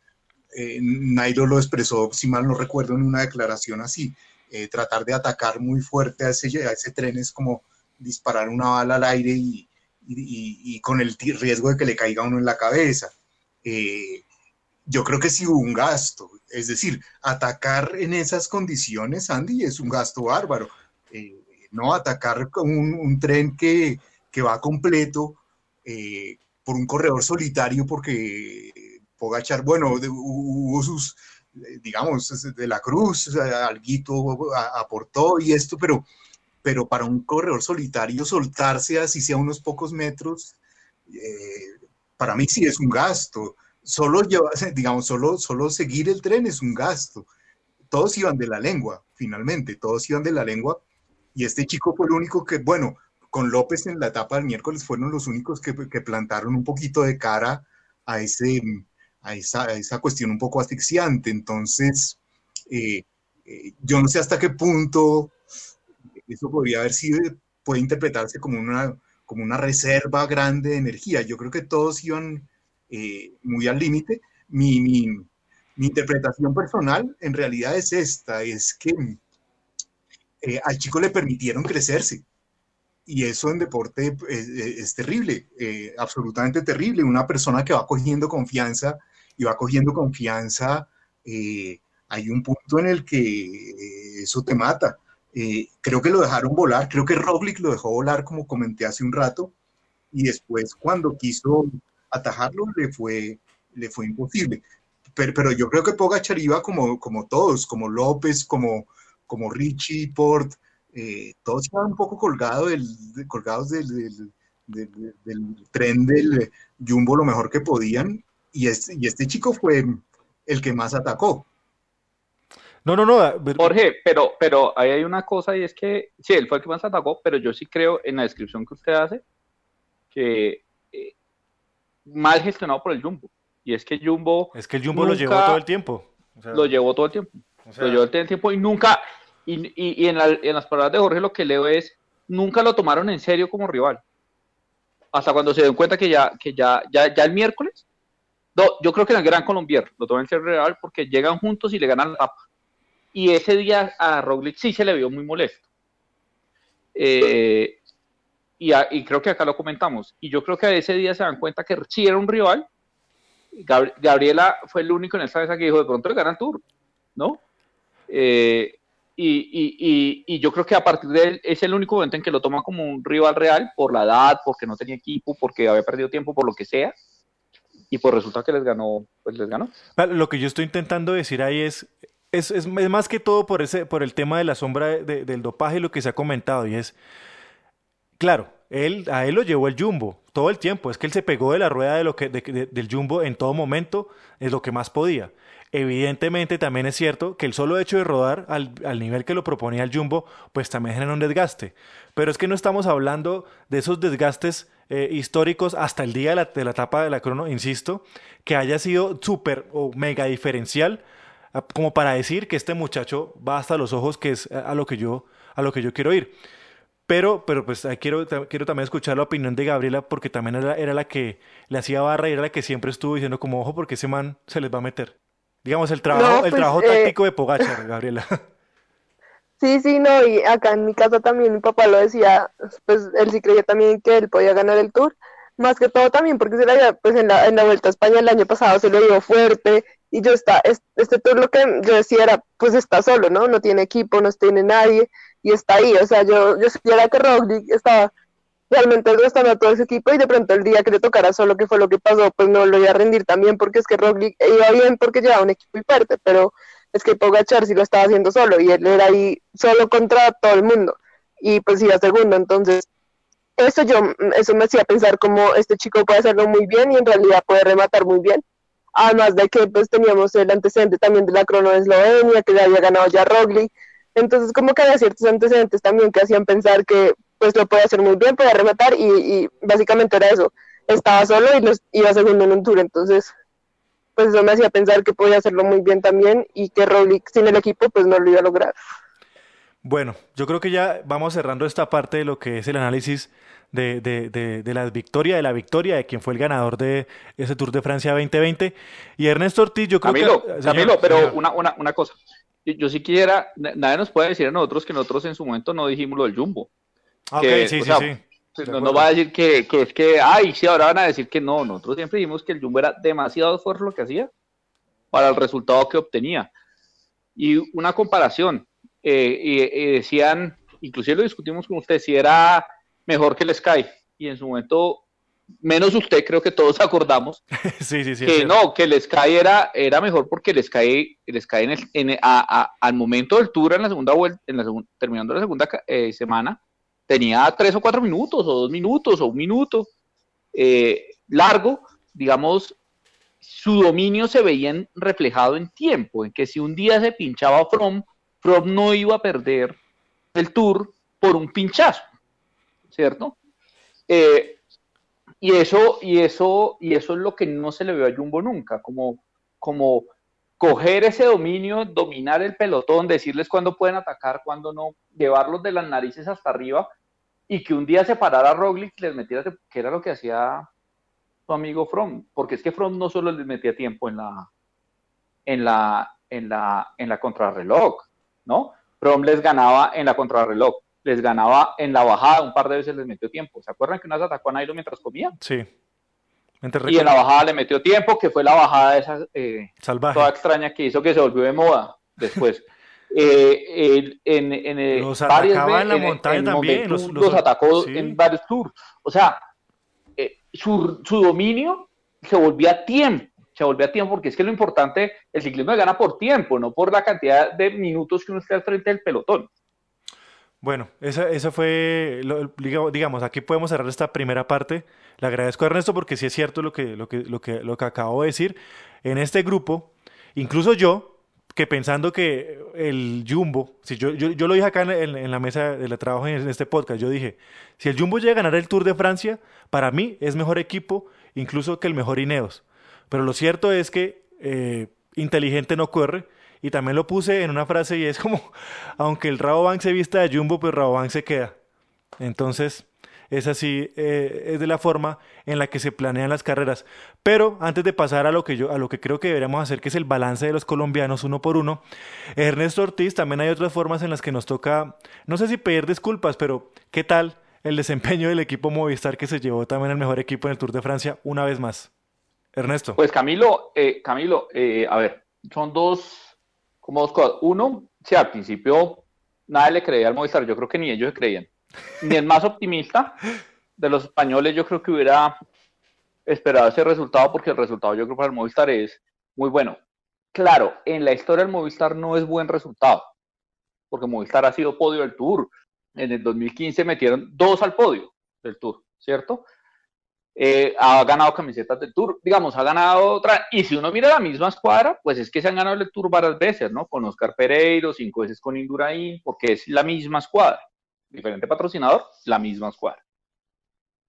eh, Nairo lo expresó, si mal no recuerdo, en una declaración así. Eh, tratar de atacar muy fuerte a ese, a ese tren es como disparar una bala al aire y, y- con el riesgo de que le caiga uno en la cabeza. Eh, yo creo que sí hubo un gasto. Es decir, atacar en esas condiciones, Andy, es un gasto bárbaro. Eh, no atacar un, tren que, que va completo eh, por un corredor solitario, porque Pogachar, bueno, hubo sus, digamos, de la cruz, alguito aportó y esto, pero, pero para un corredor solitario soltarse así sea unos pocos metros, eh, para mí sí es un gasto solo llevar, <laughs> digamos, solo, solo seguir el tren es un gasto. Todos iban de la lengua, finalmente, todos iban de la lengua. Y este chico fue el único que, bueno, con López en la etapa del miércoles fueron los únicos que, que plantaron un poquito de cara a, ese, a, esa, a esa cuestión un poco asfixiante. Entonces, eh, eh, yo no sé hasta qué punto eso podría haber sido, puede interpretarse como una, como una reserva grande de energía. Yo creo que todos iban eh, muy al límite. Mi, mi, mi, interpretación personal en realidad es esta, es que eh, al chico le permitieron crecerse. Y eso en deporte es, es terrible, eh, absolutamente terrible. Una persona que va cogiendo confianza y va cogiendo confianza, eh, hay un punto en el que eh, eso te mata. creo que lo dejaron volar, creo que Roglic lo dejó volar, como comenté hace un rato, y después cuando quiso atajarlo le fue, le fue imposible. Pero, pero yo creo que Pogachar iba como, como todos, como López, como, como Richie, Port, eh, todos iban un poco colgado del, de, colgados del, del, del, del, tren del Jumbo lo mejor que podían, y este, y este chico fue el que más atacó. No, no, no. Jorge, pero, pero ahí hay una cosa y es que, sí, él fue el que más atacó, pero yo sí creo en la descripción que usted hace que eh, mal gestionado por el Jumbo. Y es que Jumbo. Es que el Jumbo lo llevó todo el tiempo. O sea, lo llevó todo el tiempo. O sea, lo llevó todo el tiempo y nunca. Y, y, y en, la, en, las palabras de Jorge, lo que leo es: nunca lo tomaron en serio como rival. Hasta cuando se dieron cuenta que ya, que ya, ya, ya el miércoles. No, yo creo que en el Gran Colombier lo toman en serio rival porque llegan juntos y le ganan la tapa. y ese día a Roglic sí se le vio muy molesto. Eh, y, creo que acá lo comentamos. Y yo creo que a ese día se dan cuenta que sí era un rival. Gabriela fue el único en esta mesa que dijo, de pronto le gana el Tour, ¿no? Eh, y, y, yo creo que a partir de él es el único momento en que lo toma como un rival real por la edad, porque no tenía equipo, porque había perdido tiempo, por lo que sea. Y por resulta que les ganó, pues les ganó. Lo que yo estoy intentando decir ahí es, es, es, más que todo por, ese, por el tema de la sombra del dopaje y lo que se ha comentado. Y es, claro, él, a él lo llevó el jumbo todo el tiempo. Es que él se pegó de la rueda de lo que, del jumbo en todo momento, es lo que más podía. Evidentemente también es cierto que el solo hecho de rodar al, al, nivel que lo proponía el Jumbo, pues también genera un desgaste. Pero es que no estamos hablando de esos desgastes eh, históricos hasta el día de la, de la, etapa de la crono, insisto, que haya sido súper o mega diferencial como para decir que este muchacho va hasta los ojos, que es a lo que yo, a lo que yo quiero ir. Pero, pero pues quiero, quiero también escuchar la opinión de Gabriela porque también era, era la que le hacía barra y era la que siempre estuvo diciendo como ojo porque ese man se les va a meter. Digamos, el trabajo, el pues, trabajo eh, táctico de Pogachar, Gabriela. <laughs> Sí, sí, no, y acá en mi casa también mi papá lo decía, pues él sí creía también que él podía ganar el Tour, más que todo también porque se la, pues en la, en la Vuelta a España el año pasado se lo dio fuerte, y yo está, este tour lo que yo decía era, pues está solo, ¿no? No tiene equipo, no tiene nadie y está ahí, o sea, yo, yo sabía que Roglic estaba realmente gastando a todo ese equipo y de pronto el día que le tocara solo, que fue lo que pasó, pues no lo iba a rendir también porque es que Roglic iba bien porque llevaba un equipo fuerte, pero es que Pogachar sí lo estaba haciendo solo y él era ahí solo contra todo el mundo y pues iba segundo, entonces eso yo, eso me hacía pensar como este chico puede hacerlo muy bien y en realidad puede rematar muy bien. Además de que pues teníamos el antecedente también de la crono de Eslovenia, que le había ganado ya Roglic, entonces como que había ciertos antecedentes también que hacían pensar que pues lo podía hacer muy bien, podía rematar y, básicamente era eso, estaba solo y los, iba segundo en un tour, entonces pues eso me hacía pensar que podía hacerlo muy bien también y que Roglic sin el equipo pues no lo iba a lograr. Bueno, yo creo que ya vamos cerrando esta parte de lo que es el análisis de, de, de, la victoria, de la victoria de quien fue el ganador de ese Tour de Francia 2020. Y Ernesto Ortiz, yo creo que... Camilo, pero Una, una, una, cosa. Yo, si quiera, nadie nos puede decir a nosotros que nosotros en su momento no dijimos lo del Jumbo. Ah, que, sí, sí, sí. Pues, no, va a decir que, que, es que, ay, sí, ahora van a decir que no. Nosotros siempre dijimos que el Jumbo era demasiado fuerte lo que hacía para el resultado que obtenía. Y una comparación, eh, y, decían, inclusive lo discutimos con usted, si era mejor que el Sky. Y en su momento, menos usted, creo que todos <laughs> acordamos <laughs> sí, sí, sí, que no, que el Sky era, era mejor porque el Sky, el Sky en en, a, al momento del tour, en la segunda vuelta, en la terminando la segunda eh, semana, tenía tres o cuatro minutos, o dos minutos, o un minuto eh, largo, digamos, su dominio se veía reflejado en tiempo, en que si un día se pinchaba From, From no iba a perder el tour por un pinchazo. ¿cierto? Eh, y eso, y eso, y eso es lo que no se le ve a Jumbo nunca, como, como coger ese dominio, dominar el pelotón, decirles cuándo pueden atacar, cuándo no, llevarlos de las narices hasta arriba y que un día se parara a Roglic les metiera, que era lo que hacía su amigo From, porque es que From no solo les metía tiempo en la, en la, en la, en la contrarreloj, ¿no? From les ganaba en la contrarreloj, les ganaba en la bajada, un par de veces les metió tiempo. ¿Se acuerdan que una vez atacó a Nairo mientras comía? Sí. Y en la bajada le metió tiempo, que fue la bajada esa eh, Salvaje. toda extraña que hizo que se volvió de moda después. <laughs> eh, en, en, los atacaba en la montaña también. Los, atacó en varios tours. O sea, eh, su, su dominio se volvía a tiempo se volvía a tiempo, porque es que lo importante, el ciclismo gana por tiempo, no por la cantidad de minutos que uno esté al frente del pelotón. Bueno, esa, fue, digamos, aquí podemos cerrar esta primera parte. Le agradezco a Ernesto porque sí es cierto lo que, lo que, lo que, lo que acabo de decir. En este grupo, incluso yo, que pensando que el Jumbo, si yo, yo, lo dije acá en, la mesa de trabajo en este podcast, yo dije, si el Jumbo llega a ganar el Tour de Francia, para mí es mejor equipo incluso que el mejor Ineos. Pero lo cierto es que eh, inteligente no corre y también lo puse en una frase y es como, <laughs> aunque el Rabobank se vista de Jumbo, pues Rabobank se queda. Entonces, es así, eh, es de la forma en la que se planean las carreras. Pero antes de pasar a lo que yo, a lo que creo que deberíamos hacer, que es el balance de los colombianos uno por uno, Ernesto Ortiz, también hay otras formas en las que nos toca, no sé si pedir disculpas, pero ¿qué tal el desempeño del equipo Movistar que se llevó también el mejor equipo en el Tour de Francia una vez más? Ernesto. Pues Camilo, eh, Camilo, eh, a ver, son dos, como dos cosas. Uno, si al principio nadie le creía al Movistar, yo creo que ni ellos creían. Ni el más optimista de los españoles, yo creo que hubiera esperado ese resultado, porque el resultado yo creo para el Movistar es muy bueno. Claro, en la historia del Movistar no es buen resultado, porque Movistar ha sido podio del Tour. En el 2015 metieron dos al podio del Tour, ¿cierto? Eh, ha ganado camisetas del Tour, digamos, ha ganado otra, y si uno mira la misma escuadra, pues es que se han ganado el Tour varias veces, ¿no? Con Oscar Pereiro, cinco veces con Indurain, porque es la misma escuadra, diferente patrocinador, la misma escuadra.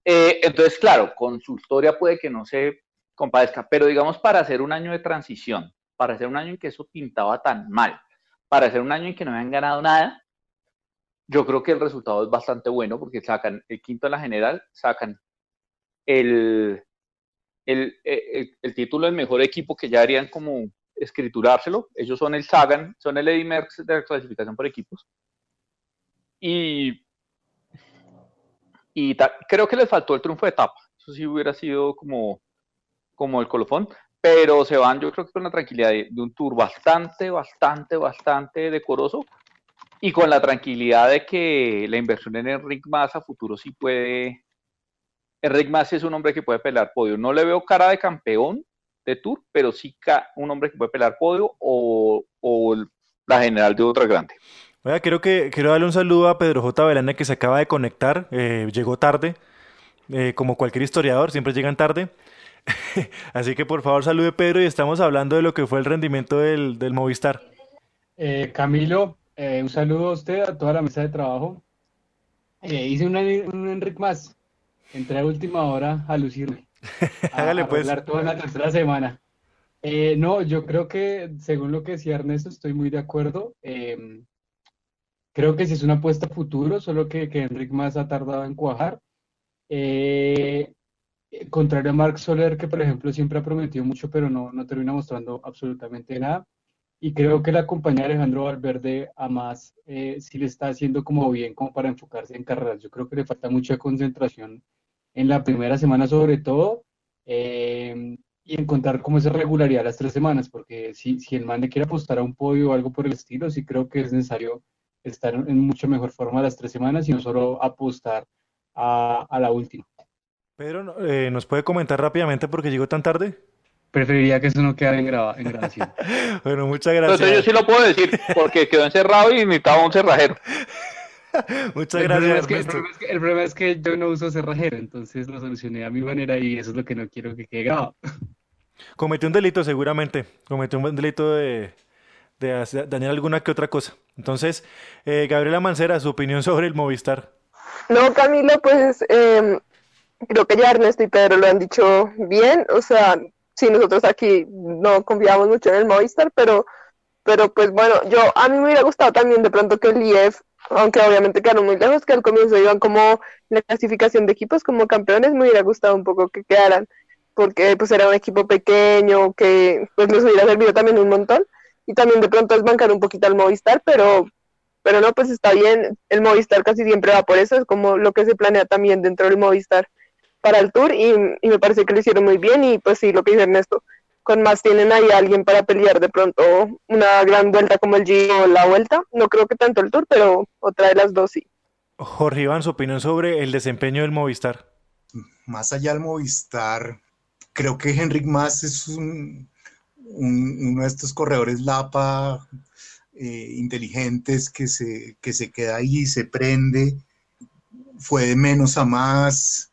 Eh, entonces, claro, con su historia puede que no se compadezca, pero digamos para hacer un año de transición, para hacer un año en que eso pintaba tan mal, para hacer un año en que no habían ganado nada, yo creo que el resultado es bastante bueno porque sacan el quinto en la general, sacan el, el, el, título del mejor equipo que ya harían como escriturárselo. Ellos son el Sagan, son el Eddy Merckx de la clasificación por equipos. Y, creo que les faltó el triunfo de etapa. Eso sí hubiera sido como, el colofón. Pero se van, yo creo que con la tranquilidad de, un tour bastante, bastante, bastante decoroso y con la tranquilidad de que la inversión en Enric más a futuro sí puede, Enric Massi es un hombre que puede pelear podio. No le veo cara de campeón de Tour, pero sí un hombre que puede pelear podio o, la general de otra grande. Oiga, quiero, que, quiero darle un saludo a Pedro J. Belana que se acaba de conectar, eh, llegó tarde, eh, como cualquier historiador, siempre llegan tarde. <laughs> Así que por favor salude Pedro y estamos hablando de lo que fue el rendimiento del, Movistar. Eh, Camilo, un saludo a usted, a toda la mesa de trabajo. hice un, un Enric más entré a última hora a lucirme. <laughs> Hágale pues. toda la tercera semana. Eh, no, yo creo que, según lo que decía Ernesto, estoy muy de acuerdo. Creo que sí es una apuesta futuro, solo que, que Enric más ha tardado en cuajar. Eh, contrario a Mark Soler, que por ejemplo siempre ha prometido mucho, pero no, no termina mostrando absolutamente nada. Y creo que la compañía de Alejandro Valverde a más eh, sí le está haciendo como bien como para enfocarse en carreras. Yo creo que le falta mucha concentración en la primera semana sobre todo eh, y encontrar cómo esa regularidad las tres semanas, porque si, si el man le quiere apostar a un podio o algo por el estilo, sí creo que es necesario estar en, mucho mejor forma las tres semanas y no solo apostar a, a la última. Pedro, eh, ¿nos puede comentar rápidamente por qué llegó tan tarde? Preferiría que eso no quedara en, en grabación. <laughs> bueno, muchas gracias. Entonces yo sí lo puedo decir, porque quedó encerrado y necesitaba un cerrajero. <laughs> Muchas gracias. el, problema es que, yo no uso cerrajero, entonces lo solucioné a mi manera y eso es lo que no quiero que quede grabado. <laughs> Cometió un delito seguramente, cometió un delito de, dañar alguna que otra cosa. Entonces, eh, Gabriela Mancera, su opinión <laughs> sobre el Movistar. No, Camilo, pues em, creo que ya Ernesto y Pedro lo han dicho bien. O sea, sí, nosotros aquí no confiamos mucho en el Movistar, pero, pero pues bueno, yo a mí me hubiera gustado también de pronto que el IEF aunque obviamente quedaron muy lejos, que al comienzo iban como la clasificación de equipos como campeones, me hubiera gustado un poco que quedaran, porque pues era un equipo pequeño, que pues les hubiera servido también un montón, y también de pronto es bancar un poquito al Movistar, pero, pero no, pues está bien, el Movistar casi siempre va por eso, es como lo que se planea también dentro del Movistar para el Tour, y, y me parece que lo hicieron muy bien, y pues sí, lo que dice Ernesto, con más tienen ahí alguien para pelear de pronto una gran vuelta como el Giro o la vuelta. No creo que tanto el Tour, pero otra de las dos sí. Jorge Iván, su opinión sobre el desempeño del Movistar. Más allá del Movistar, creo que Henrik Mas es un, uno de estos corredores Lapa eh, inteligentes que se, que se queda ahí, se prende, fue de menos a más,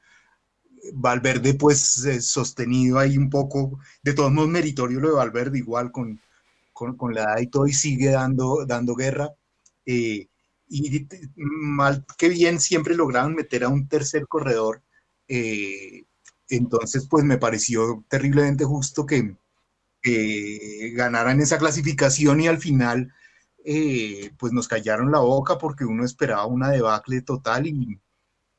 Valverde pues eh, sostenido ahí un poco, de todos modos meritorio lo de Valverde igual con, con, la edad y todo y sigue dando, dando guerra. Eh, y mal que bien siempre lograron meter a un tercer corredor. Entonces pues me pareció terriblemente justo que, ganaran esa clasificación y al final pues nos callaron la boca porque uno esperaba una debacle total y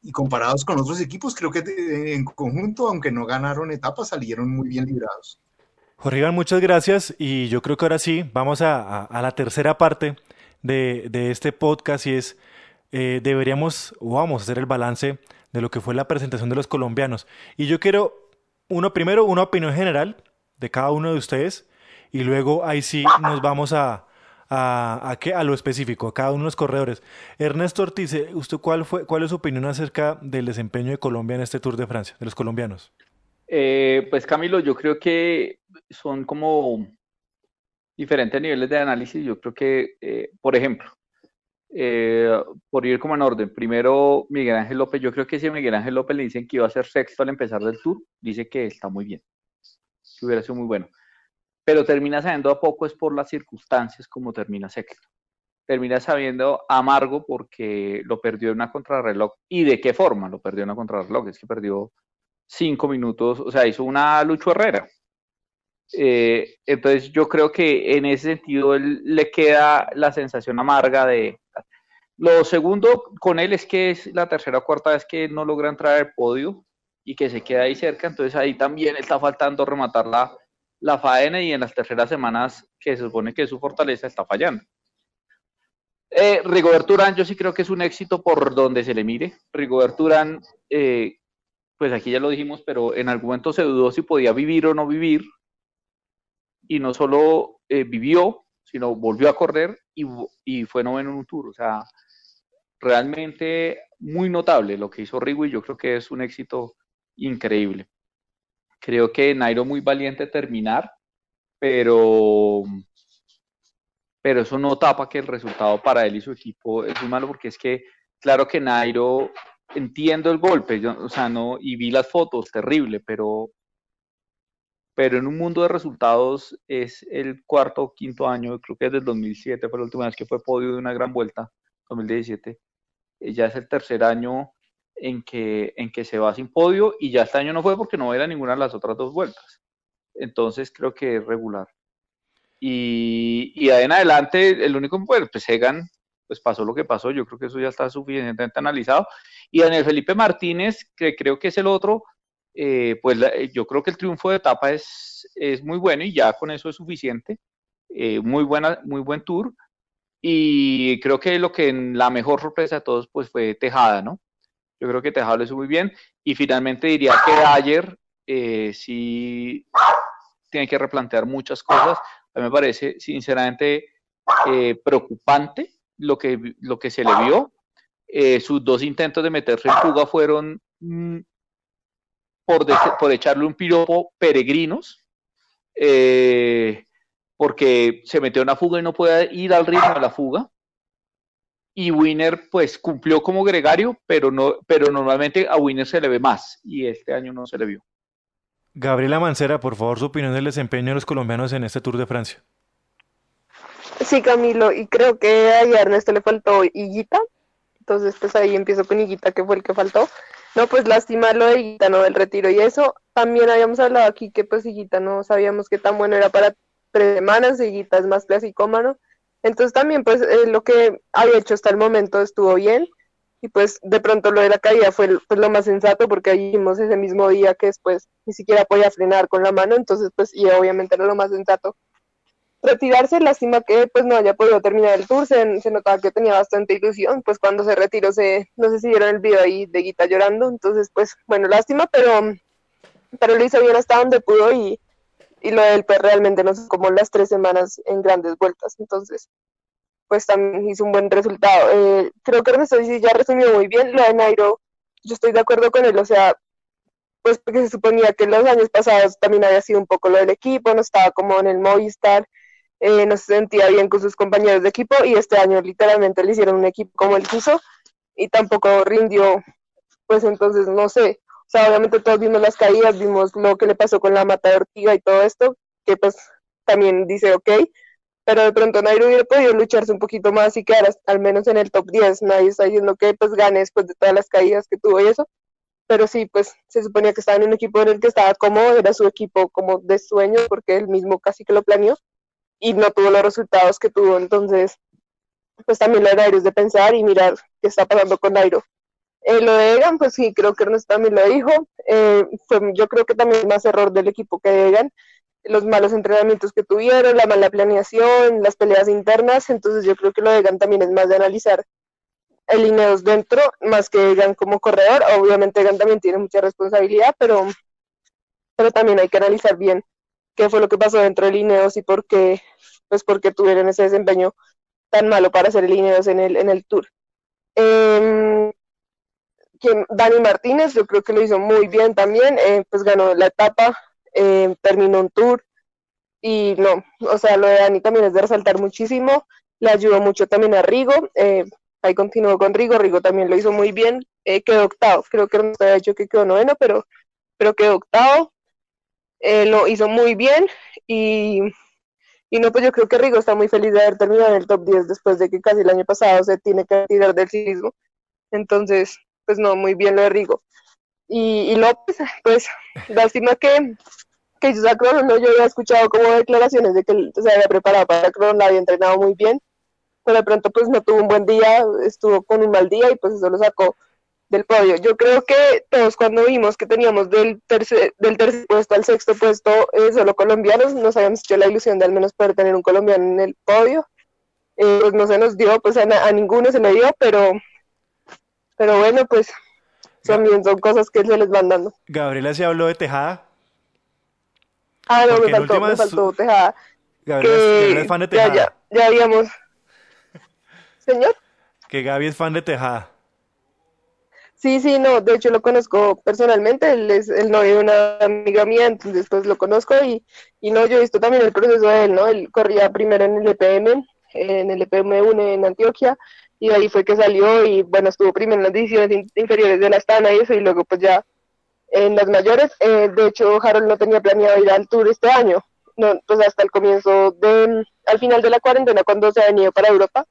y comparados con otros equipos, creo que en conjunto, aunque no ganaron etapas, salieron muy bien librados. Jorge Iván, muchas gracias y yo creo que ahora sí vamos a, la tercera parte de, este podcast y es, eh, deberíamos o vamos a hacer el balance de lo que fue la presentación de los colombianos. Y yo quiero, uno primero, una opinión general de cada uno de ustedes y luego ahí sí nos vamos a, a, a, a lo específico, a cada uno de los corredores. Ernesto Ortiz, eh, ¿usted cuál, fue, cuál es su opinión acerca del desempeño de Colombia en este Tour de Francia, de los colombianos? Eh, pues Camilo, yo creo que son como diferentes niveles de análisis. Yo creo que, eh, por ejemplo, por ir como en orden, primero Miguel Ángel López, yo creo que si a Miguel Ángel López le dicen que iba a ser sexto al empezar del tour, dice que está muy bien, hubiera sido muy bueno pero termina sabiendo a poco es por las circunstancias como termina sexto. Termina sabiendo amargo porque lo perdió en una contrarreloj. ¿Y de qué forma lo perdió en una contrarreloj? Es que perdió cinco minutos, o sea, hizo una Lucho Herrera. Eh, entonces yo creo que en ese sentido él, le queda la sensación amarga de... Lo segundo con él es que es la tercera o cuarta vez que no logra entrar al podio y que se queda ahí cerca, entonces ahí también está faltando rematar la, la faena y en las terceras semanas que se supone que su fortaleza está fallando. Eh, Rigobert Urán, yo sí creo que es un éxito por donde se le mire. Rigobert Urán, eh, pues aquí ya lo dijimos, pero en algún momento se dudó si podía vivir o no vivir. Y no solo eh, vivió, sino volvió a correr y, y, fue noveno en un tour. O sea, realmente muy notable lo que hizo Rigo y yo creo que es un éxito increíble. Creo que Nairo muy valiente terminar, pero, pero eso no tapa que el resultado para él y su equipo es muy malo porque es que, claro que Nairo, entiendo el golpe, yo, o sea, no, y vi las fotos, terrible, pero, pero en un mundo de resultados es el cuarto o quinto año, creo que es del 2007, fue la última vez que fue podio de una gran vuelta, 2017, eh, ya es el tercer año en que, en que se va sin podio y ya este año no fue porque no era ninguna de las otras dos vueltas. Entonces creo que es regular. Y, y ahí en adelante, el único, bueno, pues Egan, pues pasó lo que pasó, yo creo que eso ya está suficientemente analizado. Y en el Felipe Martínez, que creo que es el otro, eh, pues yo creo que el triunfo de etapa es, es muy bueno y ya con eso es suficiente. Eh, muy, buena, muy buen tour. Y creo que lo que la mejor sorpresa de todos pues fue Tejada, ¿no? Yo creo que Tejado lo hizo muy bien. Y finalmente diría que Dyer eh, sí tiene que replantear muchas cosas. A mí me parece sinceramente eh, preocupante lo que, lo que se le vio. Eh, sus dos intentos de meterse en fuga fueron mm, por, por, echarle un piropo peregrinos, porque se metió en una fuga y no puede ir al ritmo de la fuga y Winner pues cumplió como gregario, pero, no, pero normalmente a Winner se le ve más y este año no se le vio. Gabriela Mancera, por favor, su opinión del desempeño de los colombianos en este Tour de Francia. Sí, Camilo, y creo que a Ernesto le faltó Higuita, entonces pues ahí empiezo con Higuita, que fue el que faltó. No, pues lástima lo de Higuita, ¿no? Del retiro y eso. También habíamos hablado aquí que pues Higuita no sabíamos qué tan bueno era para tres semanas, Higuita es más clasicómano. Entonces también pues eh, lo que había hecho hasta el momento estuvo bien. Y pues de pronto lo de la caída fue pues, lo más sensato porque vimos ese mismo día que después ni siquiera podía frenar con la mano, entonces pues y obviamente era lo más sensato. Retirarse, lástima que pues no haya podido terminar el tour, se, se notaba que tenía bastante ilusión, pues cuando se retiró se, no sé si vieron el video ahí de Guita llorando, entonces pues bueno, lástima, pero, pero lo hizo bien hasta donde pudo y, y lo del pues realmente no sé, como las tres semanas en grandes vueltas, entonces pues también hizo un buen resultado. Eh, creo que Ernesto ya resumió muy bien lo de Nairo, yo estoy de acuerdo con él, o sea, pues porque se suponía que los años pasados también había sido un poco lo del equipo, no estaba como en el Movistar, eh, no se sentía bien con sus compañeros de equipo y este año literalmente le hicieron un equipo como él quiso y tampoco rindió, pues entonces no sé, o sea, obviamente todos vimos las caídas, vimos lo que le pasó con la mata de Ortiga y todo esto, que pues también dice ok, pero de pronto Nairo hubiera podido lucharse un poquito más y quedar al menos en el top 10. Nadie está diciendo que pues gane después de todas las caídas que tuvo y eso. Pero sí, pues se suponía que estaba en un equipo en el que estaba cómodo, era su equipo como de sueño, porque él mismo casi que lo planeó y no tuvo los resultados que tuvo. Entonces, pues también lo de Nairo es de pensar y mirar qué está pasando con Nairo Eh, lo de Egan, pues sí, creo que Ernesto también lo dijo. Eh, yo creo que también más error del equipo que Egan. Los malos entrenamientos que tuvieron, la mala planeación, las peleas internas. Entonces yo creo que lo de Egan también es más de analizar el Ineos dentro, más que Egan como corredor. Obviamente Egan también tiene mucha responsabilidad, pero, pero también hay que analizar bien qué fue lo que pasó dentro del Ineos y por qué, pues por qué tuvieron ese desempeño tan malo para el Ineos en el, en el Tour. Eh, Dani Martínez, yo creo que lo hizo muy bien también, eh, pues ganó la etapa, eh, terminó un tour y no, o sea, lo de Dani también es de resaltar muchísimo, le ayudó mucho también a Rigo, eh, ahí continuó con Rigo, Rigo también lo hizo muy bien, quedó octavo, creo que no había dicho que quedó noveno, pero, pero quedó octavo, lo hizo muy bien y, y no, pues yo creo que Rigo está muy feliz de haber terminado en el top 10 después de que casi el año pasado se tiene que retirar del ciclismo. Entonces, pues no, muy bien lo de Rigo. Y, López, pues, lástima que, que yo no, yo había escuchado como declaraciones de que se había preparado para Crono, había entrenado muy bien, pero de pronto pues no tuvo un buen día, estuvo con un mal día y pues eso lo sacó del podio. Yo creo que todos cuando vimos que teníamos del tercer, del tercer puesto al sexto puesto eh, solo colombianos, nos habíamos hecho la ilusión de al menos poder tener un colombiano en el podio. Eh, pues no se nos dio, pues a, a ninguno se le dio, pero pero bueno, pues también son cosas que se les van dando. Gabriela se habló de Tejada. Ah, no, me faltó, me faltó Tejada. Gabriela, es fan de Tejada. Ya, ya, ya habíamos. Señor. Que Gaby es fan de Tejada. Sí, sí, no, de hecho lo conozco personalmente, él es el novio de una amiga mía, entonces pues lo conozco y, y no, yo he visto también el proceso de él, ¿no? Él corría primero en el EPM, en el EPM 1 en Antioquia, y de ahí fue que salió y bueno, estuvo primero en las divisiones inferiores de la Astana y eso, y luego pues ya en las mayores. Eh, de hecho, Harold no tenía planeado ir al Tour este año, no, pues hasta el comienzo de, al final de la cuarentena, cuando se ha venido para Europa,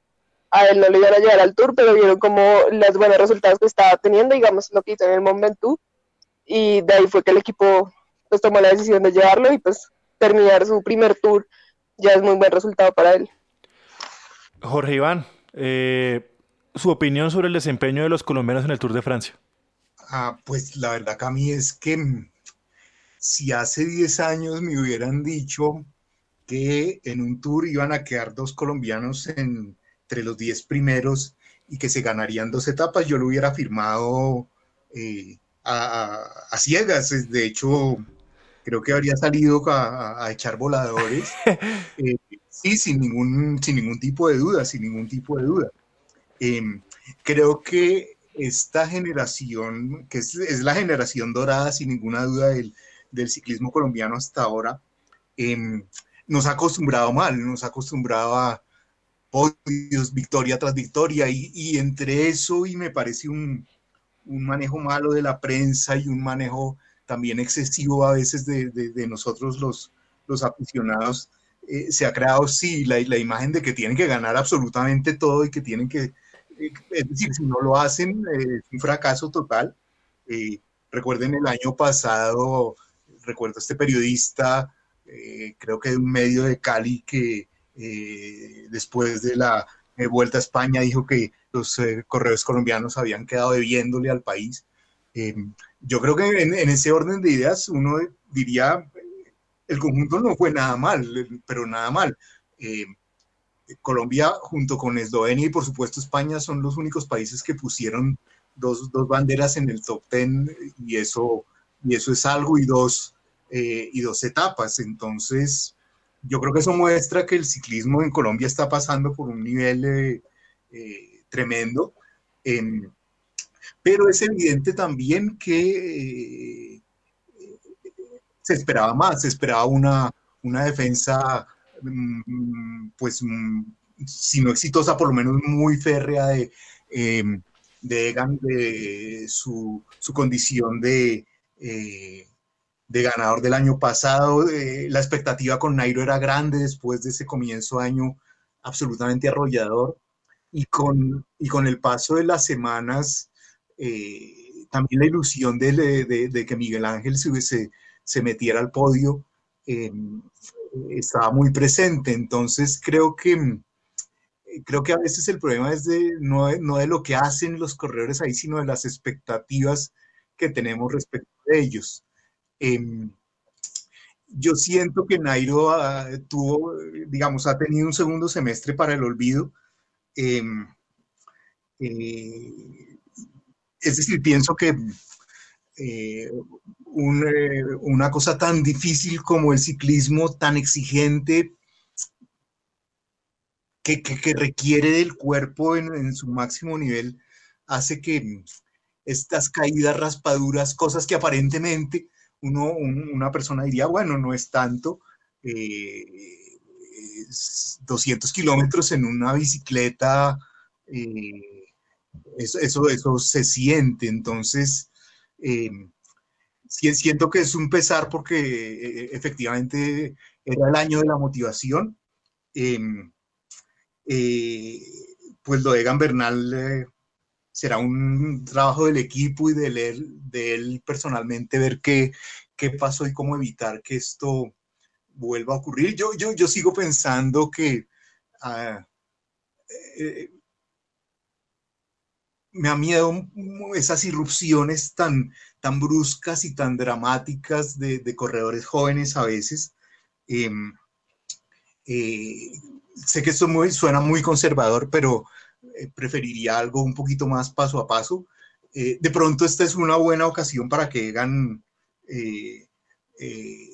a él no le iban a llevar al Tour, pero vieron como los buenos resultados que estaba teniendo, digamos, lo que hizo en el momento y de ahí fue que el equipo pues tomó la decisión de llevarlo y pues terminar su primer Tour ya es muy buen resultado para él. Jorge Iván, eh, su opinión sobre el desempeño de los colombianos en el Tour de Francia. Ah, pues la verdad, Cami, es que mm, si hace 10 años me hubieran dicho que en un tour iban a quedar dos colombianos entre los 10 primeros y que se ganarían dos etapas, yo lo hubiera firmado eh, a, ciegas. De hecho, creo que habría salido a, echar voladores. <laughs> Eh, Sí, sin ningún, sin ningún tipo de duda, sin ningún tipo de duda. Em, creo que esta generación, que es, la generación dorada, sin ninguna duda, del, ciclismo colombiano hasta ahora, em, nos ha acostumbrado mal, nos ha acostumbrado a podios, victoria tras victoria, y, entre eso y me parece un, manejo malo de la prensa y un manejo también excesivo a veces de, de nosotros los, los aficionados, eh, se ha creado, sí, la, la, imagen de que tienen que ganar absolutamente todo y que tienen que, eh, es decir, si no lo hacen, eh, es un fracaso total. recuerden el año pasado, recuerdo este periodista, creo que de un medio de Cali, que después de la vuelta a España dijo que los correos colombianos habían quedado debiéndole al país. yo creo que en, ese orden de ideas uno diría, el conjunto no fue nada mal, pero nada mal. Eh, Colombia junto con Eslovenia y por supuesto España son los únicos países que pusieron dos, dos banderas en el top ten y eso, y eso es algo y dos, eh, y dos etapas. Entonces, yo creo que eso muestra que el ciclismo en Colombia está pasando por un nivel eh, tremendo. pero es evidente también que se esperaba más, se esperaba una, una defensa, mm, pues, mm, si no exitosa, por lo menos muy férrea de, em, de de su, su condición de, eh, de ganador del año pasado. Eh, la expectativa con Nairo era grande después de ese comienzo de año absolutamente arrollador. Y con, y con el paso de las semanas, eh, también la ilusión de, que Miguel Ángel se hubiese se metiera al podio, em, estaba muy presente. Entonces creo que, creo que a veces el problema es de, no, de, lo que hacen los corredores ahí, sino de las expectativas que tenemos respecto de ellos. Em, yo siento que Nairo ah, tuvo, digamos, ha tenido un segundo semestre para el olvido. Em, eh, es decir, pienso que eh, eh, una cosa tan difícil como el ciclismo, tan exigente, que, requiere del cuerpo en, su máximo nivel, hace que estas caídas, raspaduras, cosas que aparentemente uno, una persona diría, bueno, no es tanto, 200 kilómetros en una bicicleta, eso, eso, se siente, entonces eh, siento que es un pesar porque eh, efectivamente era el año de la motivación. Em, eh, pues lo de Gambernal será un trabajo del equipo y de él, de él personalmente ver qué, qué pasó y cómo evitar que esto vuelva a ocurrir. Yo, yo, yo sigo pensando que ah, me da miedo esas irrupciones tan, tan bruscas y tan dramáticas de, corredores jóvenes a veces. Em, eh, sé que esto suena muy conservador, pero eh, preferiría algo un poquito más paso a paso. Eh, de pronto esta es una buena ocasión para que hagan,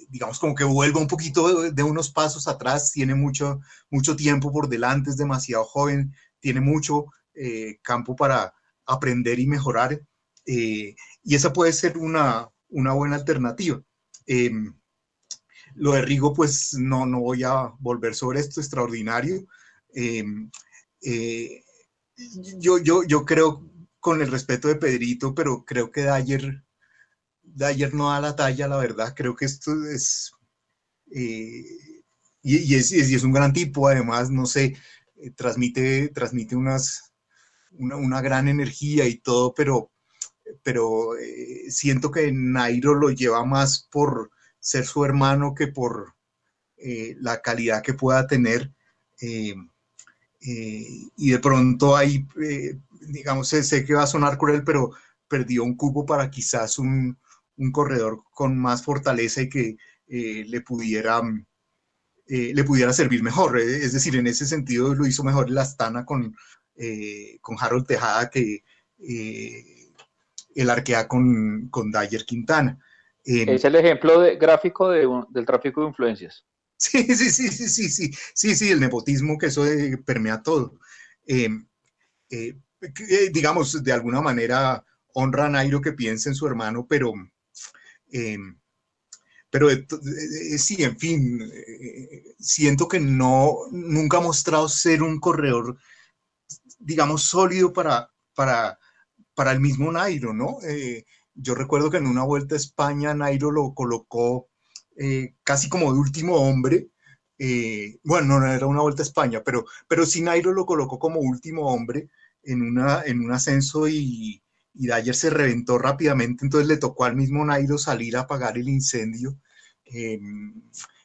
digamos, como que vuelva un poquito de, unos pasos atrás, tiene mucho, mucho tiempo por delante, es demasiado joven, tiene mucho campo para, aprender y mejorar. Eh, y esa puede ser una, buena alternativa. Em, lo de Rigo, pues no, no voy a volver sobre esto, extraordinario. Eh, yo, yo, yo creo, con el respeto de Pedrito, pero creo que Dyer, Dyer no da la talla, la verdad. Creo que esto es... Eh, y, es, y, es, un gran tipo, además, no sé, transmite, transmite unas, una, gran energía y todo, pero, pero eh, siento que Nairo lo lleva más por ser su hermano que por eh, la calidad que pueda tener. Eh, y de pronto ahí, digamos, sé, que va a sonar cruel, pero perdió un cupo para quizás un, corredor con más fortaleza y que le pudiera... le pudiera servir mejor. Es decir, en ese sentido lo hizo mejor la Astana con, con Harold Tejada que el arquea con, con Dyer Quintana. Es el ejemplo de, gráfico del tráfico de influencias. <laughs> Sí, sí, sí, sí, sí, sí, sí, sí, el nepotismo que eso permea todo. Em, eh, digamos, de alguna manera honra a Nairo que piense en su hermano, pero, em, pero sí, en fin, siento que no, nunca ha mostrado ser un corredor digamos, sólido para, para, para el mismo Nairo, ¿no? Eh, yo recuerdo que en una vuelta a España Nairo lo colocó eh, casi como de último hombre. Eh, bueno, no era una vuelta a España, pero, pero sí Nairo lo colocó como último hombre en, una, en un ascenso y, y Dyer se reventó rápidamente, entonces le tocó al mismo Nairo salir a apagar el incendio.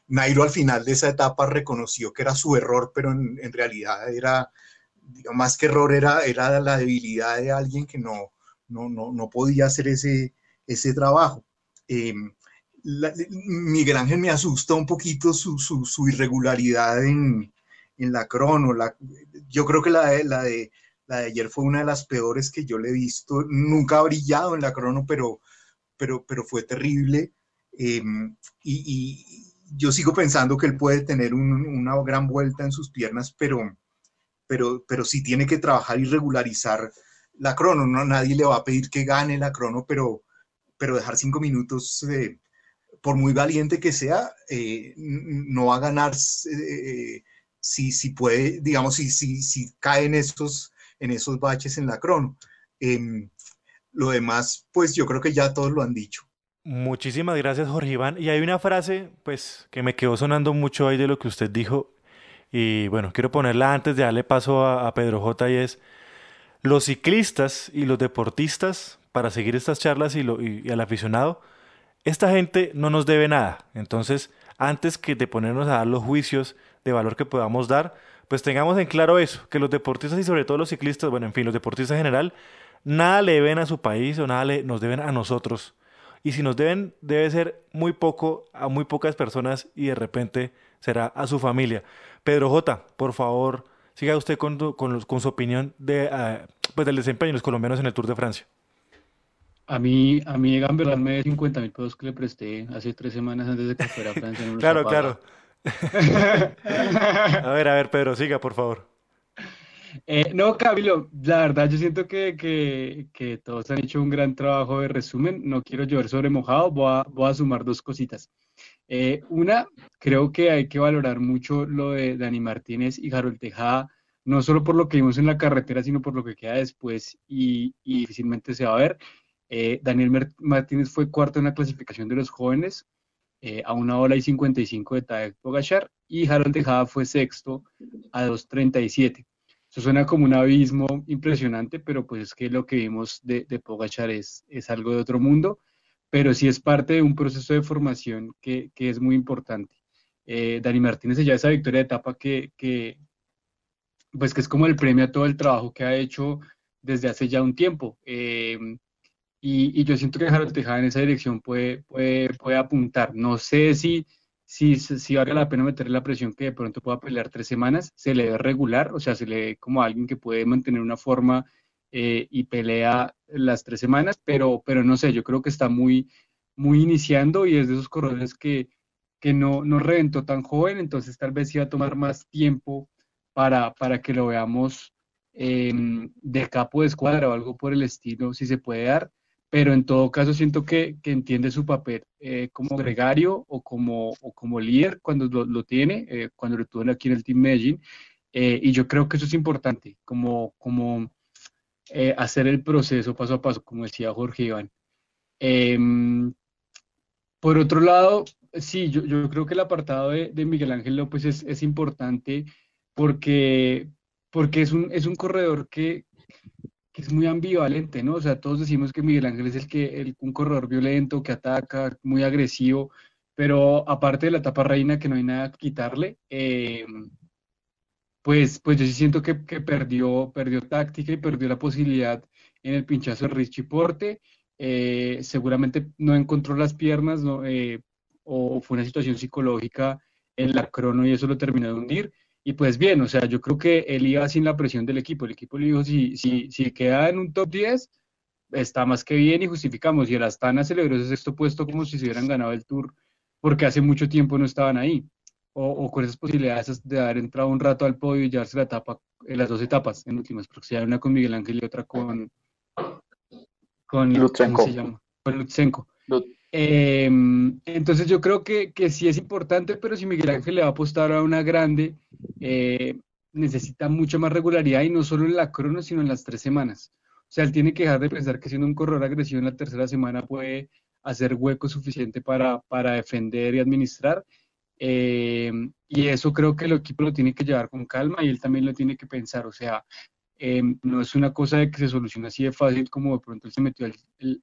Nairo al final de esa etapa reconoció que era su error, pero en realidad era, más que error era, era la debilidad de alguien que no, no, no, no podía hacer ese, ese trabajo. Eh, Miguel Ángel me asusta un poquito su, su, su irregularidad en, en, la crono. La, yo creo que la de, la, de, la de ayer fue una de las peores que yo le he visto. Nunca ha brillado en la crono, pero, pero, pero fue terrible. Eh, y, y, yo sigo pensando que él puede tener un, una gran vuelta en sus piernas, pero, pero, pero sí tiene que trabajar y regularizar la crono. No, nadie le va a pedir que gane la crono, pero, pero dejar cinco minutos, eh, por muy valiente que sea, eh, no va a ganar eh, si, si puede, digamos, si, si, si cae en esos, en esos baches en la crono. Em, lo demás, pues yo creo que ya todos lo han dicho. Muchísimas gracias, Jorge Iván. Y hay una frase, pues, que me quedó sonando mucho ahí de lo que usted dijo, y bueno, quiero ponerla antes de darle paso a, Pedro J. y es, los ciclistas y los deportistas, para seguir estas charlas y, lo, y, al aficionado, esta gente no nos debe nada. Entonces, antes que de ponernos a dar los juicios de valor que podamos dar, pues tengamos en claro eso, que los deportistas y sobre todo los ciclistas, bueno, en fin, los deportistas en general, nada le deben a su país o nada le, nos deben a nosotros. Y si nos deben, debe ser muy poco a muy pocas personas y de repente será a su familia. Pedro J, por favor, siga usted con, con, con su opinión de, uh, pues del desempeño de los colombianos en el Tour de Francia. A mí, a mí Gamberland me dio 50 mil pesos que le presté hace tres semanas antes de que fuera a Francia. No claro, claro. <laughs> a ver, a ver, Pedro, siga, por favor. Eh, no, Camilo, la verdad yo siento que, que, que, todos han hecho un gran trabajo de resumen. No quiero llover sobre mojado, voy a, voy a sumar dos cositas. Eh, una, creo que hay que valorar mucho lo de Dani Martínez y Harold Tejada, no solo por lo que vimos en la carretera, sino por lo que queda después y, y difícilmente se va a ver. Eh, Daniel Martínez fue cuarto en la clasificación de los jóvenes, eh, a una hora y 55 de Tadej Pogachar, y Harold Tejada fue sexto a 2.37. Eso suena como un abismo impresionante, pero pues es que lo que vimos de, de Pogachar es, es algo de otro mundo, pero sí es parte de un proceso de formación que, que es muy importante. Eh, Dani Martínez ya esa victoria de etapa que, que, pues que es como el premio a todo el trabajo que ha hecho desde hace ya un tiempo. Eh, y, y, yo siento que Harold Tejada en esa dirección puede, puede, puede apuntar. No sé si, si, si vale la pena meterle la presión que de pronto pueda pelear tres semanas. Se le ve regular, o sea, se le ve como alguien que puede mantener una forma eh, y pelea las tres semanas, pero, pero no sé, yo creo que está muy, muy iniciando y es de esos corredores que, que no, no reventó tan joven, entonces tal vez iba a tomar más tiempo para, para que lo veamos eh, de capo de escuadra o algo por el estilo, si se puede dar pero en todo caso siento que, que entiende su papel eh, como gregario o como, o como líder cuando lo, lo tiene, eh, cuando lo tuvo aquí en el Team Medellín, eh, y yo creo que eso es importante, como, como eh, hacer el proceso paso a paso, como decía Jorge Iván. Em, por otro lado, sí, yo, yo, creo que el apartado de, Miguel Ángel López es, es importante porque, porque es, un, es un corredor que, que es muy ambivalente, ¿no? O sea, todos decimos que Miguel Ángel es el que, el, un corredor violento, que ataca, muy agresivo, pero aparte de la etapa reina, que no hay nada que quitarle, eh, pues, pues yo sí siento que, perdió, perdió táctica y perdió la posibilidad en el pinchazo de Richie Porte. Eh, seguramente no encontró las piernas, ¿no? Eh, o fue una situación psicológica en la crono y eso lo terminó de hundir. Y pues bien, o sea, yo creo que él iba sin la presión del equipo. El equipo le dijo, si, si, si queda en un top 10, está más que bien y justificamos. Y el Astana celebró ese sexto puesto como si se hubieran ganado el Tour, porque hace mucho tiempo no estaban ahí. O, o con esas posibilidades de haber entrado un rato al podio y llevarse la etapa, en las dos etapas, en últimas, porque se una con Miguel Ángel y otra con... con Lutsenko. ¿Cómo se llama? Con Lutsenko. Lut eh, entonces yo creo que, que, sí es importante, pero si Miguel Ángel le va a apostar a una grande, eh, necesita mucha más regularidad y no solo en la crono, sino en las tres semanas. O sea, él tiene que dejar de pensar que siendo un corredor agresivo en la tercera semana puede hacer hueco suficiente para, para defender y administrar. Eh, y eso creo que el equipo lo tiene que llevar con calma y él también lo tiene que pensar. O sea, eh, no es una cosa de que se solucione así de fácil como de pronto él se metió al,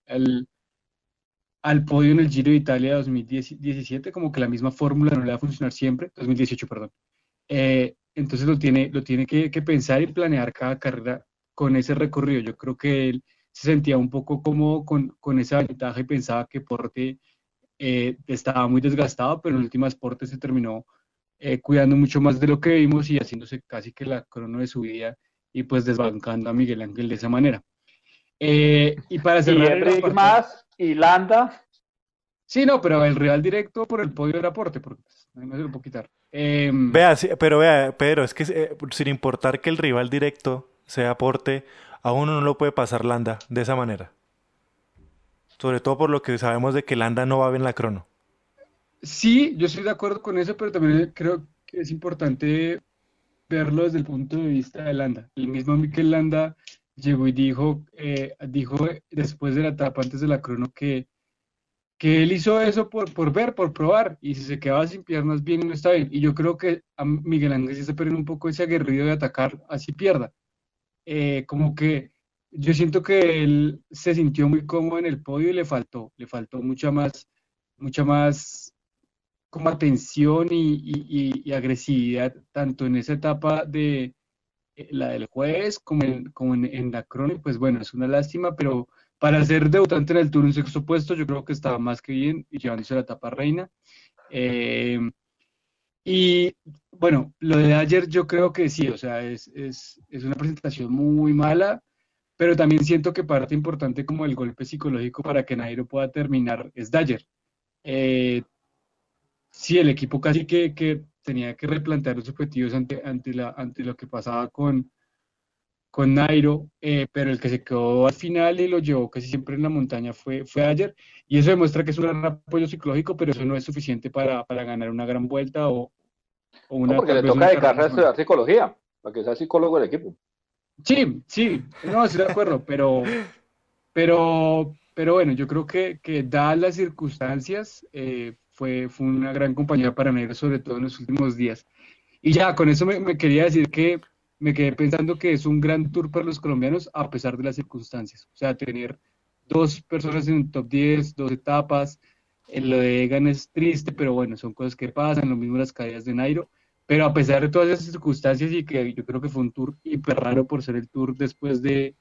al, al podio en el Giro de Italia 2017, como que la misma fórmula no le va a funcionar siempre, 2018, perdón. Eh, entonces lo tiene, lo tiene que, que, pensar y planear cada carrera con ese recorrido. Yo creo que él se sentía un poco cómodo con, con esa ventaja y pensaba que Porte eh, estaba muy desgastado, pero en últimas Porte se terminó eh, cuidando mucho más de lo que vimos y haciéndose casi que la crono de su vida y pues desbancando a Miguel Ángel de esa manera. Eh, y para cerrar. Y más y Landa. Sí, no, pero el rival directo por el podio era Porte, porque pues, no se lo puedo quitar. Eh, vea, sí, pero vea, Pedro, es que eh, sin importar que el rival directo sea Porte, a uno no lo puede pasar Landa de esa manera. Sobre todo por lo que sabemos de que Landa no va bien la crono. Sí, yo estoy de acuerdo con eso, pero también creo que es importante verlo desde el punto de vista de Landa. El mismo Mikel Landa llegó y dijo, eh, dijo después de la etapa, antes de la crono, que, que él hizo eso por, por ver, por probar, y si se quedaba sin piernas bien, no está bien. Y yo creo que a Miguel Ángel se está perdiendo un poco ese aguerrido de atacar, así pierda. Eh, como que yo siento que él se sintió muy cómodo en el podio y le faltó, le faltó mucha más, mucha más como atención y, agresividad tanto en esa etapa de eh, la del jueves como en, como en, la crónica, pues bueno, es una lástima, pero para ser debutante en el Tour en sexto puesto, yo creo que estaba más que bien y llevándose la etapa reina. Eh, y bueno, lo de ayer yo creo que sí, o sea, es, es, es, una presentación muy mala, pero también siento que parte importante como el golpe psicológico para que Nairo pueda terminar es Dyer. Eh, sí, el equipo casi que, que, tenía que replantear los objetivos ante, ante, la, ante lo que pasaba con, con Nairo, eh, pero el que se quedó al final y lo llevó casi siempre en la montaña fue, fue ayer, y eso demuestra que es un gran apoyo psicológico, pero eso no es suficiente para, para ganar una gran vuelta o, o una... No, porque le toca dedicarse a estudiar psicología, para que sea psicólogo del equipo. Sí, sí, no, estoy de acuerdo, pero, pero, pero bueno, yo creo que, que dadas las circunstancias, eh, fue, fue una gran compañía para Nairo, sobre todo en los últimos días. Y ya, con eso me, me quería decir que me quedé pensando que es un gran tour para los colombianos a pesar de las circunstancias. O sea, tener dos personas en un top 10, dos etapas, en lo de Egan es triste, pero bueno, son cosas que pasan, lo mismo las caídas de Nairo. Pero a pesar de todas esas circunstancias y que yo creo que fue un tour hiper raro por ser el tour después de,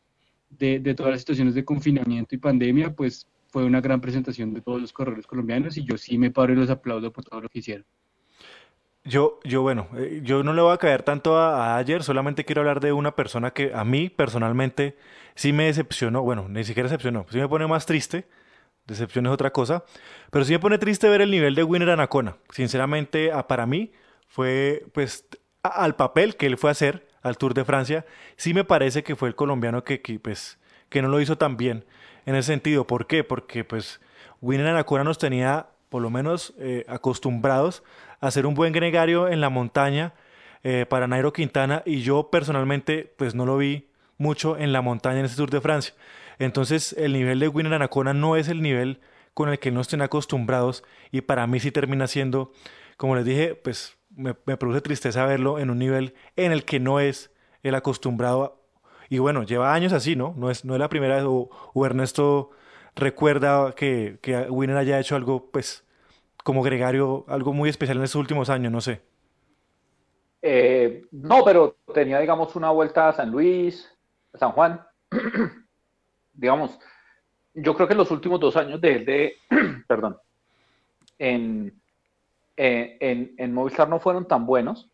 de, de todas las situaciones de confinamiento y pandemia, pues fue una gran presentación de todos los corredores colombianos y yo sí me paro y los aplaudo por todo lo que hicieron. Yo, yo bueno, eh, yo no le voy a caer tanto a, ayer, solamente quiero hablar de una persona que a mí personalmente sí me decepcionó, bueno, ni siquiera decepcionó, sí me pone más triste, decepción es otra cosa, pero sí me pone triste ver el nivel de Winner Anacona. Sinceramente, para mí fue, pues, al papel que él fue a hacer al Tour de Francia, sí me parece que fue el colombiano que, pues, que no lo hizo tan bien en ese sentido. ¿Por qué? Porque, pues, Winner Anacona nos tenía por lo menos eh, acostumbrados hacer un buen gregario en la montaña eh, para Nairo Quintana y yo personalmente pues no lo vi mucho en la montaña en ese Tour de Francia. Entonces el nivel de Winner Anacona no es el nivel con el que no estén acostumbrados y para mí sí termina siendo, como les dije, pues me, produce tristeza verlo en un nivel en el que no es el acostumbrado. Y bueno, lleva años así, ¿no? No es, no es la primera vez, o, Ernesto recuerda que, que Winner haya hecho algo, pues, como gregario algo muy especial en estos últimos años, no sé. Eh, no, pero tenía, digamos, una vuelta a San Luis, a San Juan. <clears throat> digamos, yo creo que los últimos dos años de él, de, <clears throat> perdón, en, en, en, Movistar no fueron tan buenos,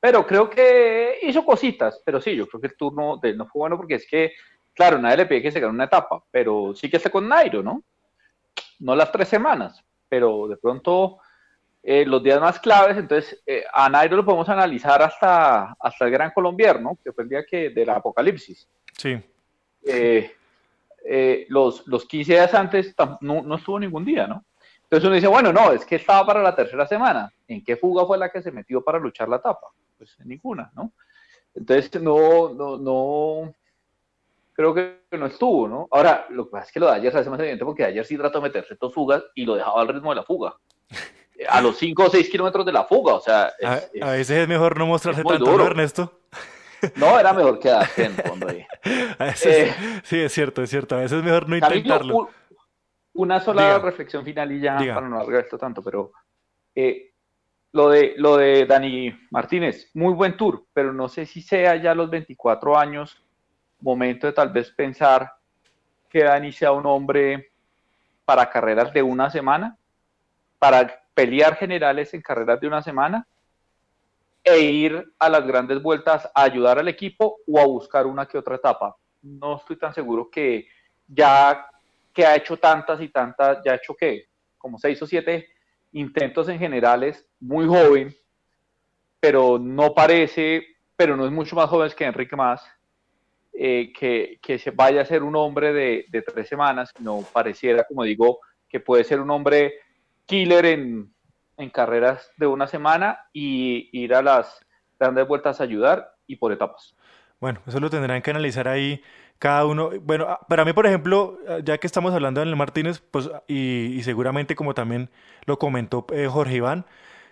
pero creo que hizo cositas, pero sí, yo creo que el turno de él no fue bueno porque es que, claro, nadie le pide que se gane una etapa, pero sí que esté con Nairo, ¿no? No las tres semanas, pero de pronto eh, los días más claves, entonces eh, a Nairo lo podemos analizar hasta, hasta el Gran Colombiano, que fue el día que, del apocalipsis. Sí. Eh, los, los 15 días antes no, no, estuvo ningún día, ¿no? Entonces uno dice, bueno, no, es que estaba para la tercera semana. ¿En qué fuga fue la que se metió para luchar la etapa? Pues en ninguna, ¿no? Entonces no, no, no, creo que no estuvo, ¿no? Ahora, lo que pasa es que lo de ayer se hace más evidente porque ayer sí trató de meterse dos fugas y lo dejaba al ritmo de la fuga. <laughs> A los 5 o 6 kilómetros de la fuga, o sea... a, veces es mejor no mostrarse tanto, ¿no, Ernesto? No, era mejor quedarse en fondo ahí. <laughs> Eh, sí, es cierto, es cierto. A veces es mejor no intentarlo. Una sola reflexión final y ya para no alargar esto tanto, pero eh, lo, de, lo de Dani Martínez, muy buen tour, pero no sé si sea ya los 24 años momento de tal vez pensar que Dani sea un hombre para carreras de una semana, para pelear generales en carreras de una semana e ir a las grandes vueltas a ayudar al equipo o a buscar una que otra etapa. No estoy tan seguro que ya que ha hecho tantas y tantas, ya ha hecho que como seis o siete intentos en generales, muy joven, pero no parece, pero no es mucho más joven que Enrique Más eh, que, que, se vaya a ser un hombre de, de, tres semanas, no pareciera, como digo, que puede ser un hombre killer en, en carreras de una semana y ir a las grandes vueltas a ayudar y por etapas. Bueno, eso lo tendrán que analizar ahí cada uno. Bueno, ah, para mí, por ejemplo, ah, ya que estamos hablando de Daniel Martínez, pues, y, y seguramente como también lo comentó eh, Jorge Iván,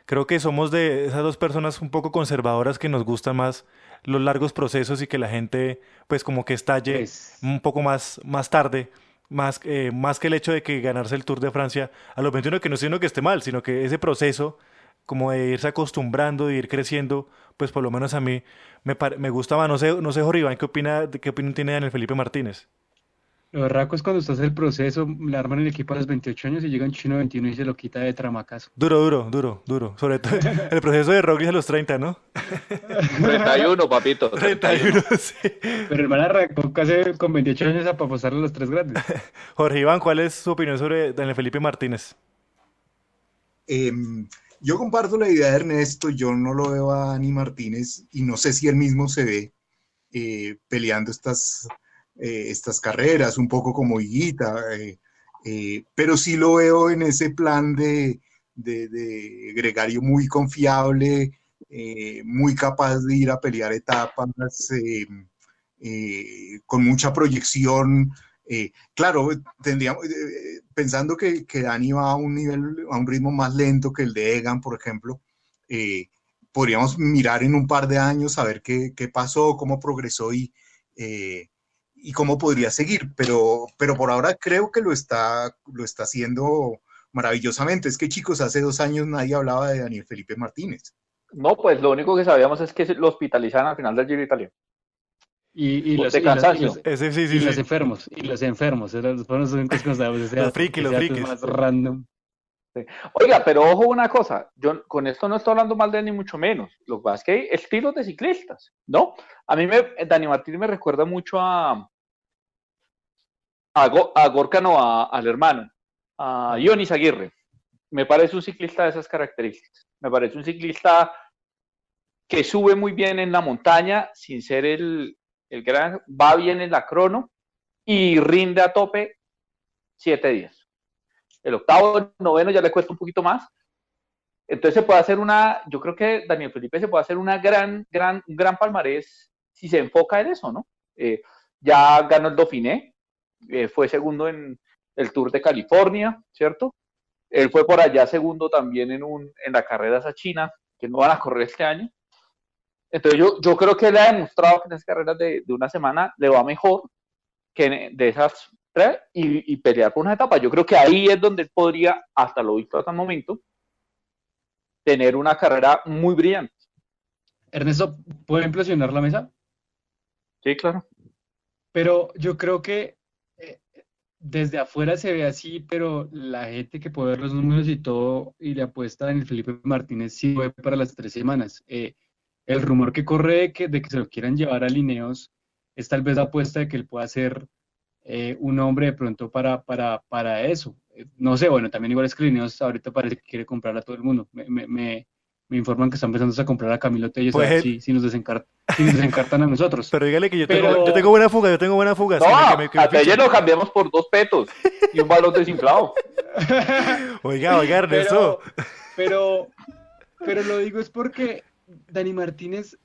creo que somos de esas dos personas un poco conservadoras que nos gustan más los largos procesos y que la gente pues como que estalle un poco más, más tarde más, eh, más que el hecho de que ganarse el Tour de Francia a los 21, que no sino que esté mal, sino que ese proceso como de irse acostumbrando, de ir creciendo, pues por lo menos a mí me, me gustaba, no sé, no sé Jorge Iván, ¿qué, opina, qué opinión tiene Daniel Felipe Martínez? Lo berraco es cuando estás en el proceso, le arman el equipo a los 28 años y llega un chino 21 y se lo quita de tramacazo. Duro, duro, duro, duro. Sobre todo <laughs> el proceso de Roglic a los 30, ¿no? 31, <laughs> papito. 31, sí. Pero el man arrancó casi con 28 años a apostarle a los tres grandes. <laughs> Jorge Iván, ¿cuál es su opinión sobre Daniel Felipe Martínez? Eh, yo comparto la idea de Ernesto, yo no lo veo a Dani Martínez y no sé si él mismo se ve eh, peleando estas, eh, estas carreras, un poco como Higuita, eh, pero sí lo veo en ese plan de, de, gregario muy confiable, muy capaz de ir a pelear etapas, con mucha proyección, eh, claro, tendríamos, eh, eh, pensando que, Dani va a un nivel, a un ritmo más lento que el de Egan, por ejemplo, podríamos mirar en un par de años a ver qué, qué pasó, cómo progresó y, cómo podría seguir. Pero, pero por ahora creo que lo está, lo está haciendo maravillosamente. Es que chicos, hace dos años nadie hablaba de Daniel Felipe Martínez. No, pues lo único que sabíamos es que lo hospitalizaron al final del Giro Italiano. Y, y, los, y, los, y, los, enfermos, y los enfermos, eran los, <laughs> los nos dábamos Los frikis, los frikis. más random. Oiga, pero ojo una cosa, yo con esto no estoy hablando mal de él ni mucho menos, lo que pasa es que hay estilos de ciclistas, ¿no? A mí me, Dani Martín me recuerda mucho a, a, Go, a Gorkano, a, al hermano, a Ionis Aguirre. Me parece un ciclista de esas características, me parece un ciclista que sube muy bien en la montaña sin ser el, el gran va bien en la crono y rinde a tope siete días. El octavo, el noveno ya le cuesta un poquito más. Entonces se puede hacer una, yo creo que Daniel Felipe se puede hacer una gran, gran, un gran palmarés si se enfoca en eso, ¿no? Eh, ya ganó el Dauphiné, eh, fue segundo en el Tour de California, ¿cierto? Él fue por allá segundo también en, un, en la carrera esa China, que no van a correr este año. Entonces yo, yo creo que él ha demostrado que en esas carreras de, de una semana le va mejor que de esas tres y, y, pelear por una etapa. Yo creo que ahí es donde él podría, hasta lo visto hasta el momento, tener una carrera muy brillante. Ernesto, ¿puede impresionar la mesa? Sí, claro. Pero yo creo que eh, desde afuera se ve así, pero la gente que puede ver los números y todo y le apuesta en el Felipe Martínez sí fue para las tres semanas. Eh, el rumor que corre de que, de que se lo quieran llevar a Lineos es tal vez la apuesta de que él pueda ser eh, un hombre de pronto para, para, para eso. Eh, no sé, bueno, también igual es que Lineos ahorita parece que quiere comprar a todo el mundo. Me, me, me, me informan que están empezando a comprar a Camilo Telles Pues si, si nos desencartan, si nos desencartan a nosotros. Pero dígale que yo, Pero- tengo, yo tengo buena fuga, yo tengo buena fuga. No, que me- que me a fichen. lo cambiamos por dos petos y un balón desinflado. <laughs> Oiga, oiga, Ernesto. Pero, pero lo digo es porque Dani Martínez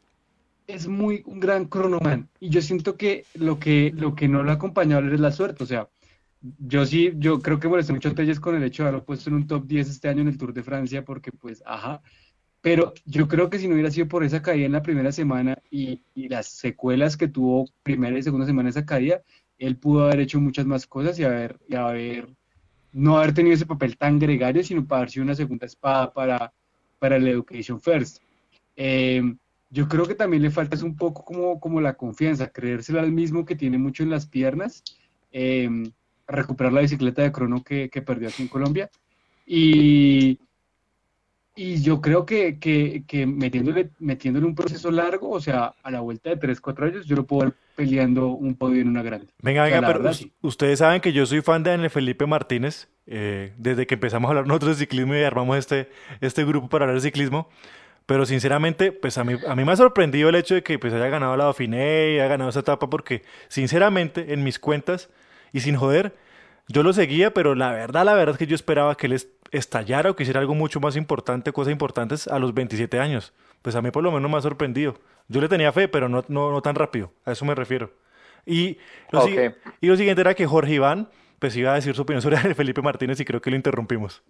es muy un gran cronoman y yo siento que lo que lo que no lo ha acompañado es la suerte, o sea, yo sí, yo creo que molesté mucho a Telles con el hecho de haberlo puesto en un top 10 este año en el Tour de Francia porque pues, ajá, pero yo creo que si no hubiera sido por esa caída en la primera semana y, y las secuelas que tuvo primera y segunda semana esa caída, él pudo haber hecho muchas más cosas y haber, y haber no haber tenido ese papel tan gregario, sino para haber sido una segunda espada para, para el Education First. Eh, yo creo que también le falta es un poco como, como la confianza, creérsela al mismo que tiene mucho en las piernas, eh, recuperar la bicicleta de crono que, que perdió aquí en Colombia. Y, y yo creo que, que, que metiéndole, metiéndole un proceso largo, o sea, a la vuelta de 3, 4 años, yo lo puedo ver peleando un podio en una grande. Venga, O sea, venga, pero verdad, sí. ustedes saben que yo soy fan de Daniel Felipe Martínez. eh, desde que empezamos a hablar nosotros de ciclismo y armamos este, este grupo para hablar de ciclismo. Pero sinceramente, pues a mí, a mí me ha sorprendido el hecho de que pues haya ganado la Dauphiné y haya ganado esa etapa porque sinceramente en mis cuentas y sin joder, yo lo seguía, pero la verdad, la verdad es que yo esperaba que él est- estallara o que hiciera algo mucho más importante, cosas importantes a los 27 años. Pues a mí por lo menos me ha sorprendido. Yo le tenía fe, pero no, no, no tan rápido. A eso me refiero. Y lo, si- Ok. y lo siguiente era que Jorge Iván pues iba a decir su opinión sobre <laughs> Felipe Martínez y creo que lo interrumpimos.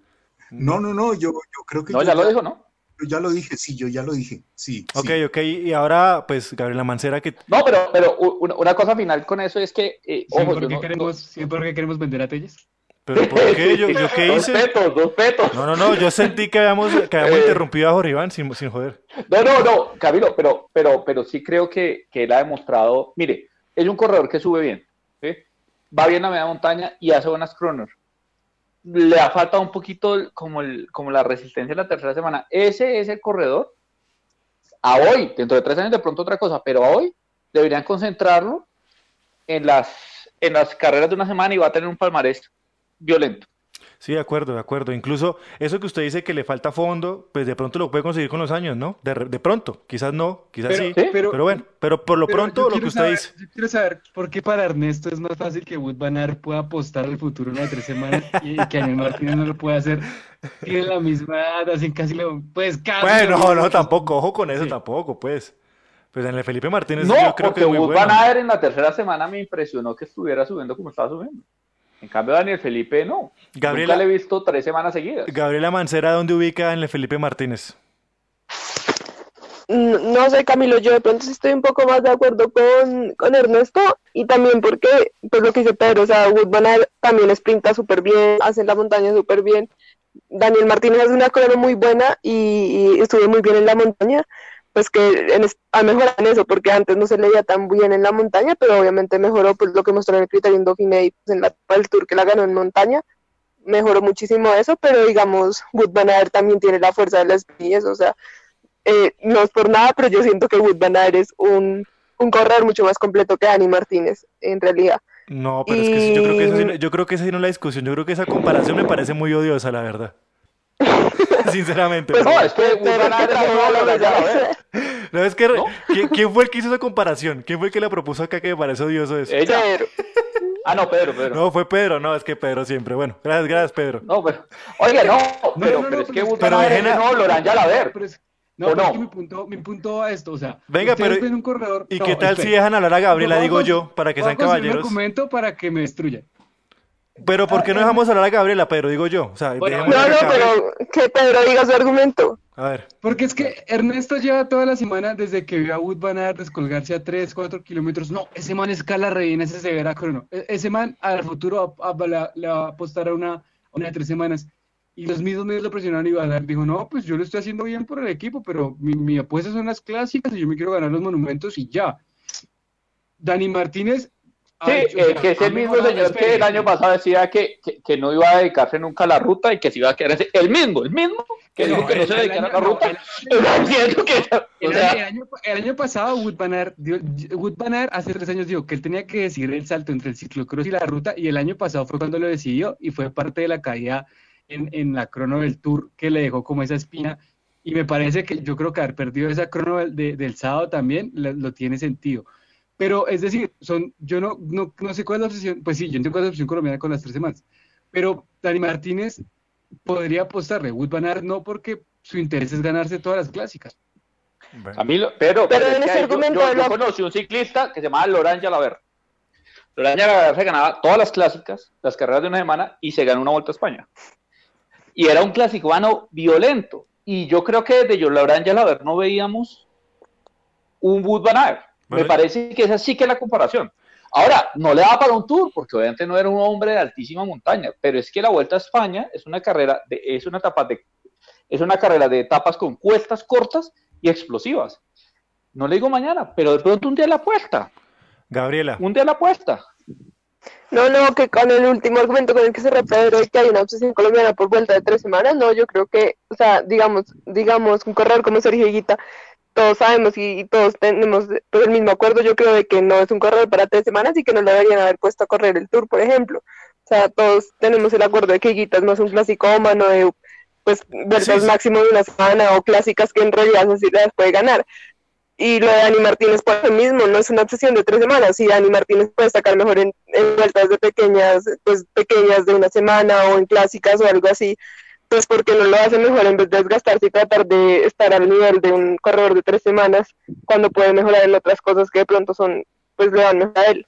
No, no, no, yo, yo creo que No, yo ya lo dijo, ¿no? Yo ya lo dije, sí, yo ya lo dije, sí. Ok, sí. ok, y ahora, pues, Gabriela Mancera, que No, pero, pero una, una cosa final con eso es que, eh, ¿Sí, ojo, por yo qué no- queremos, por qué queremos vender a Telles? ¿Pero por qué? ¿Yo, yo qué Dos hice? petos, dos petos. No, no, no, yo sentí que habíamos, que habíamos Eh. interrumpido a Jorge Iván sin, sin joder. No, no, no, Camilo, pero, pero, pero sí creo que, que él ha demostrado, mire, es un corredor que sube bien, ¿sí? va bien a media montaña y hace buenas cronos. Le ha faltado un poquito como, el, como la resistencia en la tercera semana. Ese es el corredor. A hoy, dentro de tres años de pronto otra cosa, pero a hoy deberían concentrarlo en las, en las carreras de una semana y va a tener un palmarés violento. Sí, de acuerdo, de acuerdo. Incluso eso que usted dice que le falta fondo, pues de pronto lo puede conseguir con los años, ¿no? De, re- de pronto, quizás no, quizás Pero- sí, sí, pero, bueno, pero por lo pero pronto lo que usted saber- dice. Yo quiero saber por qué para Ernesto es más fácil que Wood Van Aert pueda apostar al futuro una de tres semanas y que Daniel Martínez no lo pueda hacer. Tienen la misma edad, hacen casi lo. Pues casi. Bueno, no, tampoco, ojo con eso, Sí. tampoco, pues. Pues en el Felipe Martínez No, yo creo porque que es muy Wood bueno. Van Aert en la tercera semana me impresionó que estuviera subiendo como estaba subiendo. En cambio, Daniel Felipe no. Gabriela- Nunca le he visto tres semanas seguidas. Gabriela Mancera, ¿dónde ubica en el Felipe Martínez? No, no sé, Camilo, yo de pronto sí estoy un poco más de acuerdo con, con Ernesto y también porque, pues lo que dice Pedro, o sea, Wood Van Aert también sprinta súper bien, hace la montaña súper bien. Daniel Martínez hace una crono muy buena y, y estuvo muy bien en la montaña, pues que en, ha mejorado en eso, porque antes no se le veía tan bien en la montaña, pero obviamente mejoró pues, lo que mostró en el Criterium Dauphiné y pues, en la del Tour que la ganó en montaña, mejoró muchísimo eso, pero digamos, Wood Van Aert también tiene la fuerza de las pies, o sea, eh, no es por nada, pero yo siento que Wood Van Aert es un, un corredor mucho más completo que Dani Martínez, en realidad. No, pero es que sí, yo creo que Y- yo creo que esa sí no es la discusión. Yo creo que esa comparación me parece muy odiosa, la verdad. <laughs> <laughs> Sinceramente. Pues, pero- No, es que Pero no la ver. <laughs> No, es que ¿No? ¿quién, quién fue el que hizo esa comparación? ¿Quién fue el que la propuso acá que me parece odioso eso? Ella. Cero. Ah, no, Pedro, Pedro. No, No, fue Pedro, no, es que Pedro siempre. Bueno, gracias, gracias, Pedro. pero. Oiga, no, pero, no, pero no, es que pero- Wood pero no, Laurent Jalabert. Pero es- no, ¿O pero es no? que mi punto, mi punto a esto, o sea, Venga, pero- ven un corredor. ¿Y no, qué tal espere. si dejan hablar a Gabriela, a digo yo, para que sean construir un caballeros? argumento para que me destruya. Pero ¿por qué no dejamos hablar a Gabriela, Pedro? Digo yo. O sea, Bueno, No, no, pero que Pedro diga su argumento. A ver, Porque es que Ernesto lleva toda la semana desde que vio a Wood Van Aert descolgarse a 3, 4 kilómetros. No, ese man escala re bien ese severa crono. E- Ese man al futuro a- a- la- le va a apostar a una, a una de tres semanas. Y los mismos medios lo presionaron y Van Aert dijo, no, pues yo lo estoy haciendo bien por el equipo, pero mi, mi apuesta son las clásicas y yo me quiero ganar los monumentos y ya. Dani Martínez... Sí, hecho- o eh, que es el mismo señor que el año pasado decía que, que, que no iba a dedicarse nunca a la ruta y que se iba a quedar ese- el mismo, el mismo que dijo No, que no se dedicara a la ruta. el- año, pasado, Wood Van Aert, dio- Wood hace tres años dijo que él tenía que decidir el salto entre el ciclocross y la ruta, y el año pasado fue cuando lo decidió y fue parte de la caída en, en la crono del Tour que le dejó como esa espina. Y me parece que yo creo que haber perdido esa crono del, de- del sábado también lo, lo tiene sentido. Pero es decir, son, yo no, no, no sé cuál es la obsesión, pues sí, yo entiendo cuál es la obsesión colombiana con las tres semanas, pero Dani Martínez podría apostarle, Wood Van Aert no, porque su interés es ganarse todas las clásicas. bueno. Camilo, pero, Pero pero en ese yo, argumento yo- de yo la- conocí un ciclista que se llamaba Laurent Jalabert. Laurent Jalabert se ganaba todas las clásicas, las carreras de una semana y se ganó una vuelta a España. Y era un clasicubano violento. Y yo creo que desde yo Laurent Jalabert no veíamos un Wood Van Aert. Me parece que esa sí que es la comparación. Ahora, no le daba para un tour, porque obviamente no era un hombre de altísima montaña, pero es que la Vuelta a España es una carrera, de, es una etapa de, es una carrera de etapas con cuestas cortas y explosivas. No le digo mañana, pero de pronto un día la apuesta, Gabriela, un día la apuesta. No, no, que con el último argumento con el que cerré Pedro de que hay una obsesión colombiana por vuelta de tres semanas, no, yo creo que, o sea, digamos, digamos, un corredor como Sergio Higuita, todos sabemos y, y todos tenemos pues, el mismo acuerdo, yo creo de que no es un corredor para tres semanas y que no le deberían haber puesto a correr el Tour, por ejemplo. O sea, todos tenemos el acuerdo de que Higuita es más un clasicómano de, pues, vueltas Sí, máximo de una semana o clásicas que en realidad no se las puede ganar. Y lo de Dani Martínez por lo mismo, no es una obsesión de tres semanas. Si Dani Martínez puede sacar mejor en, en vueltas de pequeñas, pues pequeñas de una semana o en clásicas o algo así, pues porque no lo hace mejor en vez de desgastarse y tratar de estar al nivel de un corredor de tres semanas cuando puede mejorar en otras cosas que de pronto son, pues le dan mejor a él.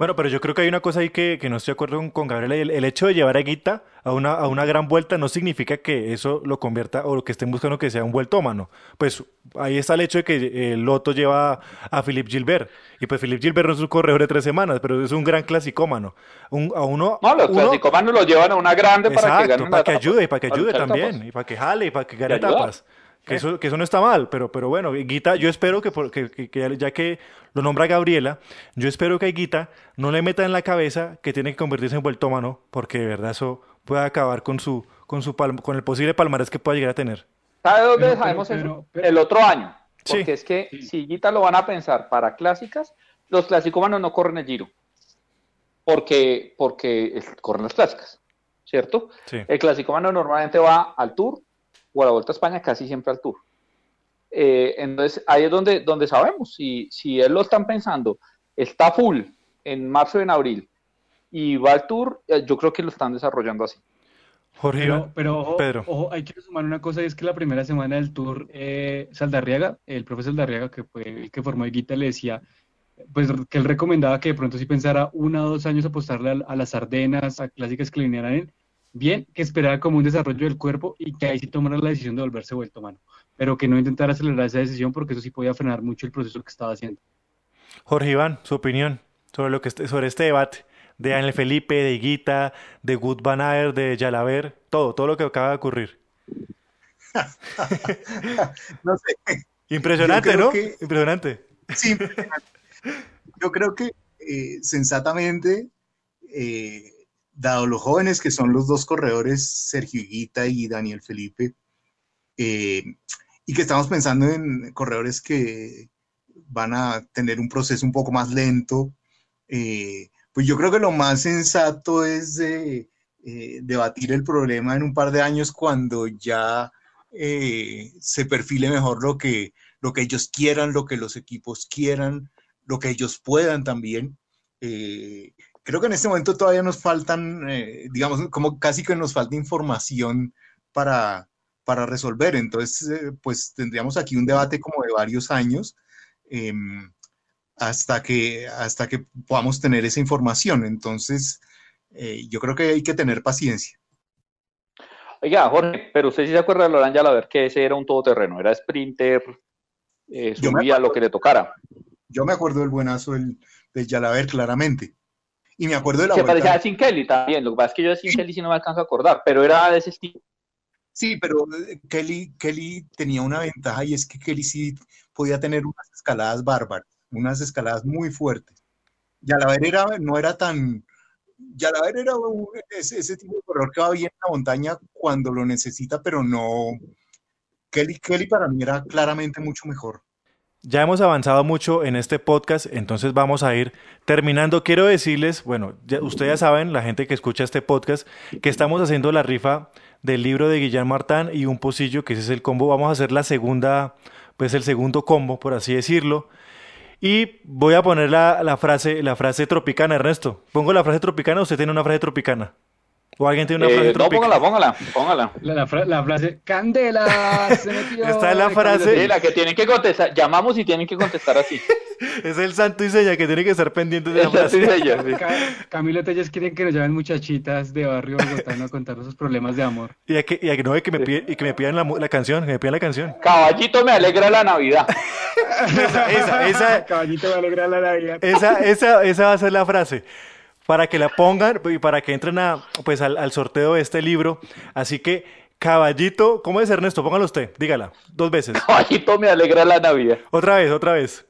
Bueno, pero yo creo que hay una cosa ahí que, que no estoy de acuerdo con, con Gabriela. El, el hecho de llevar a Guita a una, a una gran vuelta no significa que eso lo convierta o que estén buscando que sea un vueltómano. Pues ahí está el hecho de que el Loto lleva a Philip Gilbert. Y pues Philip Gilbert no es un corredor de tres semanas, pero es un gran clasicómano. Un, a uno, No, los uno- clasicómanos lo llevan a una grande para que ganen para que etapa, ayude, y para que ayude también, etapas. y para que jale, y para que gane ayuda. Que eso, que eso no está mal, pero, pero bueno, Guita, yo espero que, por- que- que- que ya que lo nombra Gabriela, yo espero que a Guita no le meta en la cabeza que tiene que convertirse en vueltómano, porque de verdad eso puede acabar con su, con su palm- con el posible palmarés que pueda llegar a tener. ¿Sabe dónde Pero- sabemos pero- eso? pero- El otro año. Sí. Porque es que Sí. si Guita lo van a pensar para clásicas, los clasicómanos no corren el giro. Porque, porque corren las clásicas, ¿cierto? Sí. El clasicómano normalmente va al Tour o a la Vuelta a España, casi siempre al Tour. Eh, entonces, ahí es donde, donde sabemos si, si él lo están pensando, está full en marzo y en abril y va al Tour, eh, yo creo que lo están desarrollando así. Jorge, Pero, pero ojo, Pedro. ojo, hay que sumar una cosa y es que la primera semana del tour, eh, Saldarriaga, el profe Saldarriaga, que fue el que formó Higuita, le decía pues que él recomendaba que de pronto si pensara uno o dos años apostarle a, a las Ardenas, a clásicas que le vinieran en, bien, que esperara como un desarrollo del cuerpo y que ahí sí tomara la decisión de volverse vuelto mano, pero que no intentara acelerar esa decisión porque eso sí podía frenar mucho el proceso que estaba haciendo. Jorge Iván, su opinión sobre, lo que este, sobre este debate de Ángel Felipe, de Higuita, de Good Van de Yalaber, todo, todo lo que acaba de ocurrir. <laughs> No sé, Impresionante, ¿no? que- Impresionante. sí, yo creo que eh, sensatamente, eh, dado los jóvenes que son los dos corredores, Sergio Higuita y Daniel Felipe, eh, y que estamos pensando en corredores que van a tener un proceso un poco más lento, eh, pues yo creo que lo más sensato es eh, debatir el problema en un par de años cuando ya se perfile mejor lo que, lo que ellos quieran, lo que los equipos quieran, lo que ellos puedan también. Creo que en este momento todavía nos faltan, eh, digamos, como casi que nos falta información para, para resolver. Entonces, eh, pues tendríamos aquí un debate como de varios años eh, hasta, que, hasta que podamos tener esa información. Entonces, eh, yo creo que hay que tener paciencia. Oiga, Jorge, pero usted sí se acuerda de Laurent Jalabert que ese era un todoterreno, era sprinter, subía lo que le tocara. Yo me acuerdo del buenazo del, del Yalaber claramente. Y me acuerdo de la Se vuelta. parecía a Sin Kelly también, lo que pasa es que yo de Sin Kelly sí no me alcanzo a acordar, pero era de ese estilo. Sí, pero eh, Kelly, Kelly tenía una ventaja y es que Kelly sí podía tener unas escaladas bárbaras, unas escaladas muy fuertes. Yalaber era, no era tan. Yalaber era un- ese, ese tipo de corredor que va bien en la montaña cuando lo necesita, pero no. Kelly, Kelly para mí era claramente mucho mejor. Ya hemos avanzado mucho en este podcast, entonces vamos a ir terminando. Quiero decirles, bueno, ya, ustedes ya saben, la gente que escucha este podcast, que estamos haciendo la rifa del libro de Guillermo Martán y un pocillo, que ese es el combo. Vamos a hacer la segunda, pues el segundo combo, por así decirlo. Y voy a poner la, frase, la frase tropicana, Ernesto. ¿Pongo la frase tropicana o usted tiene una frase tropicana? ¿O alguien tiene una Eh, frase no, tropicana? póngala, póngala, póngala. La, la fra- la frase, ¡Candela! Se metió <laughs> Esta es la frase- Sí, la que tienen que contestar, llamamos y tienen que contestar así. <laughs> Es el santo y seña que tiene que estar pendiente de la Esa sí frase. es ella, sí. Ca- Camilo Telles quieren que nos llamen muchachitas de barrio bogotano a contarnos sus problemas de amor. Y a que, y a que no, y que me, pide- y que me pidan la, la canción, que me pidan la canción. Caballito me alegra la Navidad. <laughs> Esa, esa, esa, Caballito me alegra la Navidad. esa, esa, esa va a ser la frase. Para que la pongan y para que entren a, pues, al, al sorteo de este libro. Así que, caballito, ¿cómo es Ernesto? Póngalo usted, dígala, dos veces. <laughs> Caballito me alegra la Navidad. Otra vez, otra vez.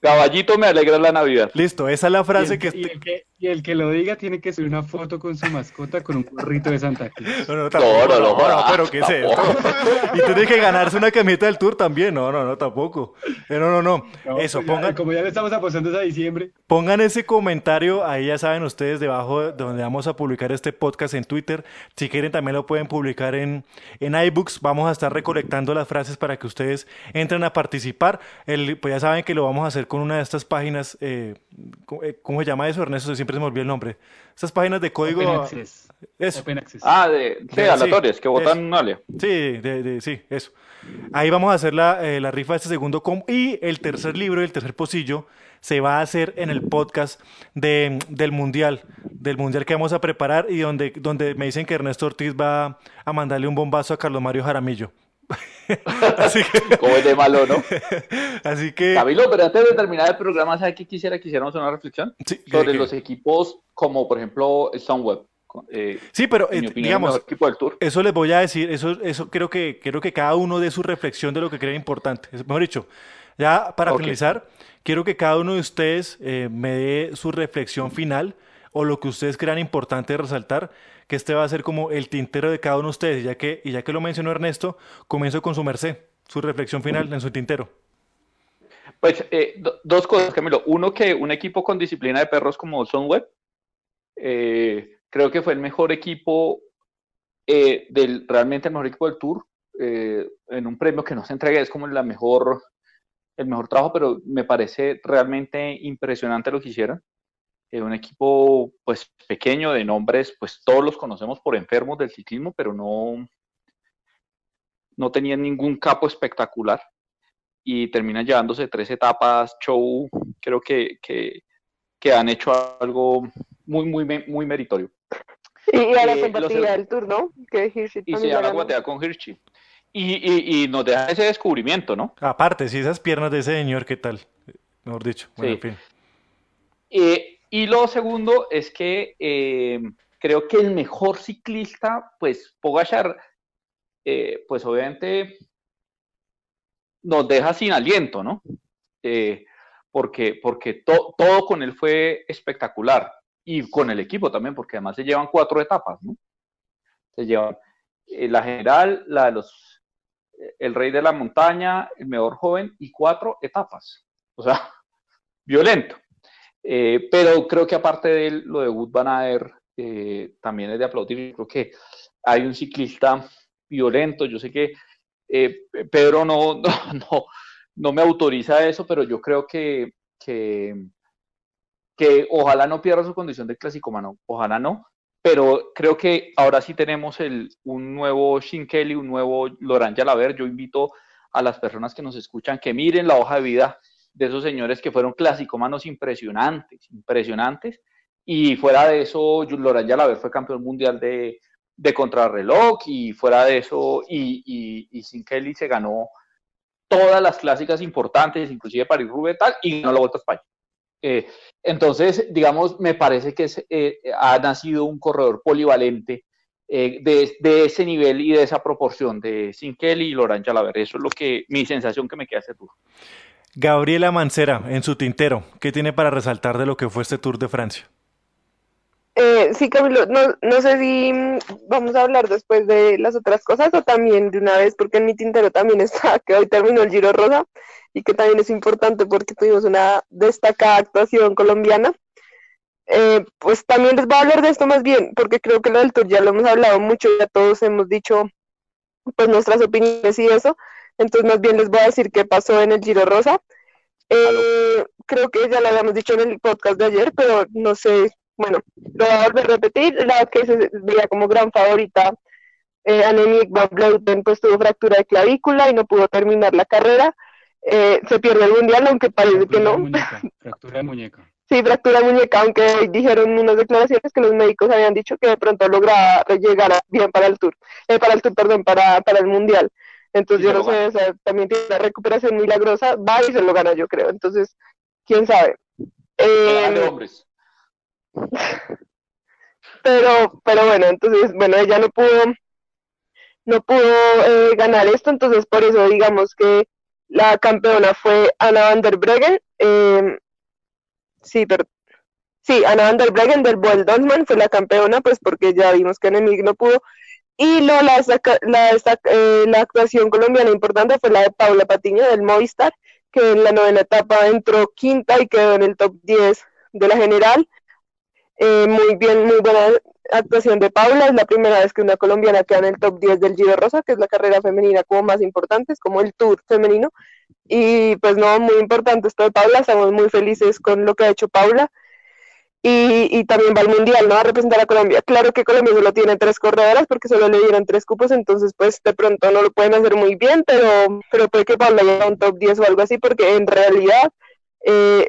Caballito me alegra la Navidad. Listo, esa es la Y frase el, que... que, y el que- y el que lo diga tiene que subir una foto con su mascota con un gorrito de Santa Claus. No, no, tampoco, No, no, no, no, no, pero ¿qué esto? <laughs> Y tiene que ganarse una camiseta del tour también. No, no, no, tampoco. Eh, No, no, no. No, Eso, pues ya- pongan, como ya le estamos apostando a diciembre, Pongan ese comentario, ahí ya saben ustedes, debajo de donde vamos a publicar este podcast en Twitter. Si quieren también lo pueden publicar en, en iBooks. Vamos a estar recolectando las frases para que ustedes entren a participar. El, pues ya saben que lo vamos a hacer con una de estas páginas, eh, ¿cómo eh, cómo se llama eso, Ernesto? Siempre siempre se me olvida el nombre. Estas páginas de código. Open Access. Eso. Open Access. Ah, de, sí, De- aleatorios, sí, que votan. Sí, de, de- sí, eso. Ahí vamos a hacer la, eh, la rifa de este segundo combo. Y el tercer libro, el tercer pocillo, se va a hacer en el podcast de, del Mundial. Del Mundial que vamos a preparar y donde, donde me dicen que Ernesto Ortiz va a mandarle un bombazo a Carlos Mario Jaramillo. Así que, <laughs> Como es de malo, ¿no? <laughs> así que Camilo, pero antes de terminar el programa, ¿sabe qué quisiera que hiciéramos una reflexión? sí, Sobre que- los equipos como, por ejemplo, Sunweb. Eh, sí, pero eh, opinión, digamos, equipo del Tour. Eso les voy a decir, eso, eso creo que quiero que cada uno dé su reflexión de lo que cree importante. Mejor dicho, ya para finalizar, quiero que cada uno de ustedes eh, me dé su reflexión final o lo que ustedes crean importante resaltar, que este va a ser como el tintero de cada uno de ustedes. Y ya que, y ya que lo mencionó Ernesto, comienzo con su merced, su reflexión final en su tintero. Pues eh, do- dos cosas, Camilo. Uno, que un equipo con disciplina de perros como Sunweb, eh, creo que fue el mejor equipo, eh, del, realmente el mejor equipo del Tour, en un premio que no se entrega, es como la mejor, el mejor trabajo, pero me parece realmente impresionante lo que hicieron. Eh, un equipo pues pequeño de nombres, pues todos los conocemos por enfermos del ciclismo, pero no, no tenían ningún capo espectacular y terminan llevándose tres etapas, show, creo que, que, que han hecho algo muy, muy, muy meritorio. Y, y a la Eh, los- compatibilidad del tour, ¿no? Que Hirschi Y se llama ganó. Guatea con Hirschi. Y, y, y nos deja ese descubrimiento, ¿no? Aparte, si esas piernas de ese señor, ¿qué tal? Mejor dicho. Bueno, Sí. en fin. Eh, y lo segundo es que eh, creo que el mejor ciclista, pues Pogachar, eh, pues obviamente nos deja sin aliento, ¿no? Eh, porque porque to- todo con él fue espectacular y con el equipo también, porque además se llevan cuatro etapas, ¿no? Se llevan la general, la de los, el rey de la montaña, el mejor joven y cuatro etapas. O sea, <laughs> violento. Eh, pero creo que aparte de él, lo de Wood Van Aert eh, también es de aplaudir. Creo que hay un ciclista violento. Yo sé que eh, Pedro no, <laughs> no, no, no me autoriza eso, pero yo creo que, que, que ojalá no pierda su condición de clasicomano. Ojalá no. Pero creo que ahora sí tenemos el, un nuevo Shin Kelly, un nuevo Laurent Jalabert. Yo invito a las personas que nos escuchan que miren la hoja de vida de esos señores que fueron clasicomanos impresionantes, impresionantes. Y fuera de eso, Laurent Jalabert fue campeón mundial de, de contrarreloj y fuera de eso, y, y, y Sin Kelly se ganó todas las clásicas importantes, inclusive París-Roubaix tal, y ganó la Vuelta a España. Eh, entonces, digamos, me parece que eh, ha nacido un corredor polivalente eh, de, de, ese nivel y de esa proporción de Sin Kelly y Laurent Jalabert. Eso es lo que mi sensación que me queda ese tour. Gabriela Mancera, en su tintero, ¿qué tiene para resaltar de lo que fue este Tour de Francia? Eh, sí, Camilo, no, no sé si mm, vamos a hablar después de las otras cosas o también de una vez, porque en mi tintero también <laughs> está que hoy terminó el Giro Rosa y que también es importante porque tuvimos una destacada actuación colombiana. Eh, pues también les voy a hablar de esto más bien, porque creo que lo del Tour ya lo hemos hablado mucho, ya todos hemos dicho pues nuestras opiniones y eso, entonces más bien les voy a decir qué pasó en el Giro Rosa. Eh, creo que ya lo habíamos dicho en el podcast de ayer, pero no sé, bueno, lo voy a volver a repetir, la que se veía como gran favorita, eh, Annemiek van Vleuten, pues tuvo fractura de clavícula y no pudo terminar la carrera, eh, se pierde el mundial, aunque parece Fractura que de no. muñeca, <laughs> fractura de muñeca. Sí, fractura de muñeca, aunque dijeron unas declaraciones que los médicos habían dicho que de pronto lograba llegar bien para el tour, eh, para el tour, perdón, para, para el mundial. Entonces yo no sé, o sea, también tiene una recuperación milagrosa, va y se lo gana yo creo, entonces, quién sabe. Eh, hombres. pero, pero bueno, entonces, bueno, ella no pudo, no pudo eh, ganar esto, entonces por eso digamos que la campeona fue Anna van der Breggen, eh, sí, pero sí, Anna van der Breggen del Boel Dolman fue la campeona, pues porque ya vimos que Enemic no pudo, y la, la, eh, la actuación colombiana importante fue la de Paula Patiño del Movistar, que en la novena etapa entró quinta y quedó en el top 10 de la general. Eh, muy bien, muy buena actuación de Paula. Es la primera vez que una colombiana queda en el top 10 del Giro Rosa, que es la carrera femenina como más importante, es como el tour femenino. Y pues no, muy importante esto de Paula. Estamos muy felices con lo que ha hecho Paula. Y, también va al mundial, ¿no? A representar a Colombia. Claro que Colombia solo tiene tres corredoras porque solo le dieron tres cupos, entonces pues de pronto no lo pueden hacer muy bien, pero, pero puede que Paula llegue un top 10 o algo así, porque en realidad eh,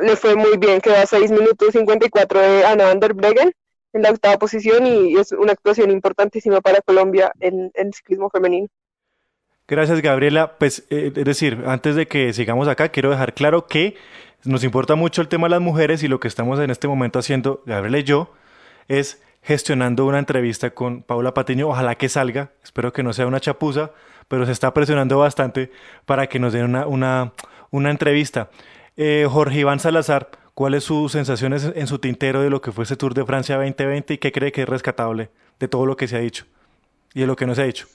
le fue muy bien, quedó a 6 minutos 54 de Ana van der Breggen en la octava posición y es una actuación importantísima para Colombia en el ciclismo femenino. Gracias, Gabriela. Pues, eh, es decir, antes de que sigamos acá, quiero dejar claro que nos importa mucho el tema de las mujeres y lo que estamos en este momento haciendo, Gabriela y yo, es gestionando una entrevista con Paula Patiño. Ojalá que salga, espero que no sea una chapuza, pero se está presionando bastante para que nos den una, una, una entrevista. Eh, Jorge Iván Salazar, ¿cuáles sus sensaciones en su tintero de lo que fue ese Tour de Francia 2020 y qué cree que es rescatable de todo lo que se ha dicho y de lo que no se ha dicho?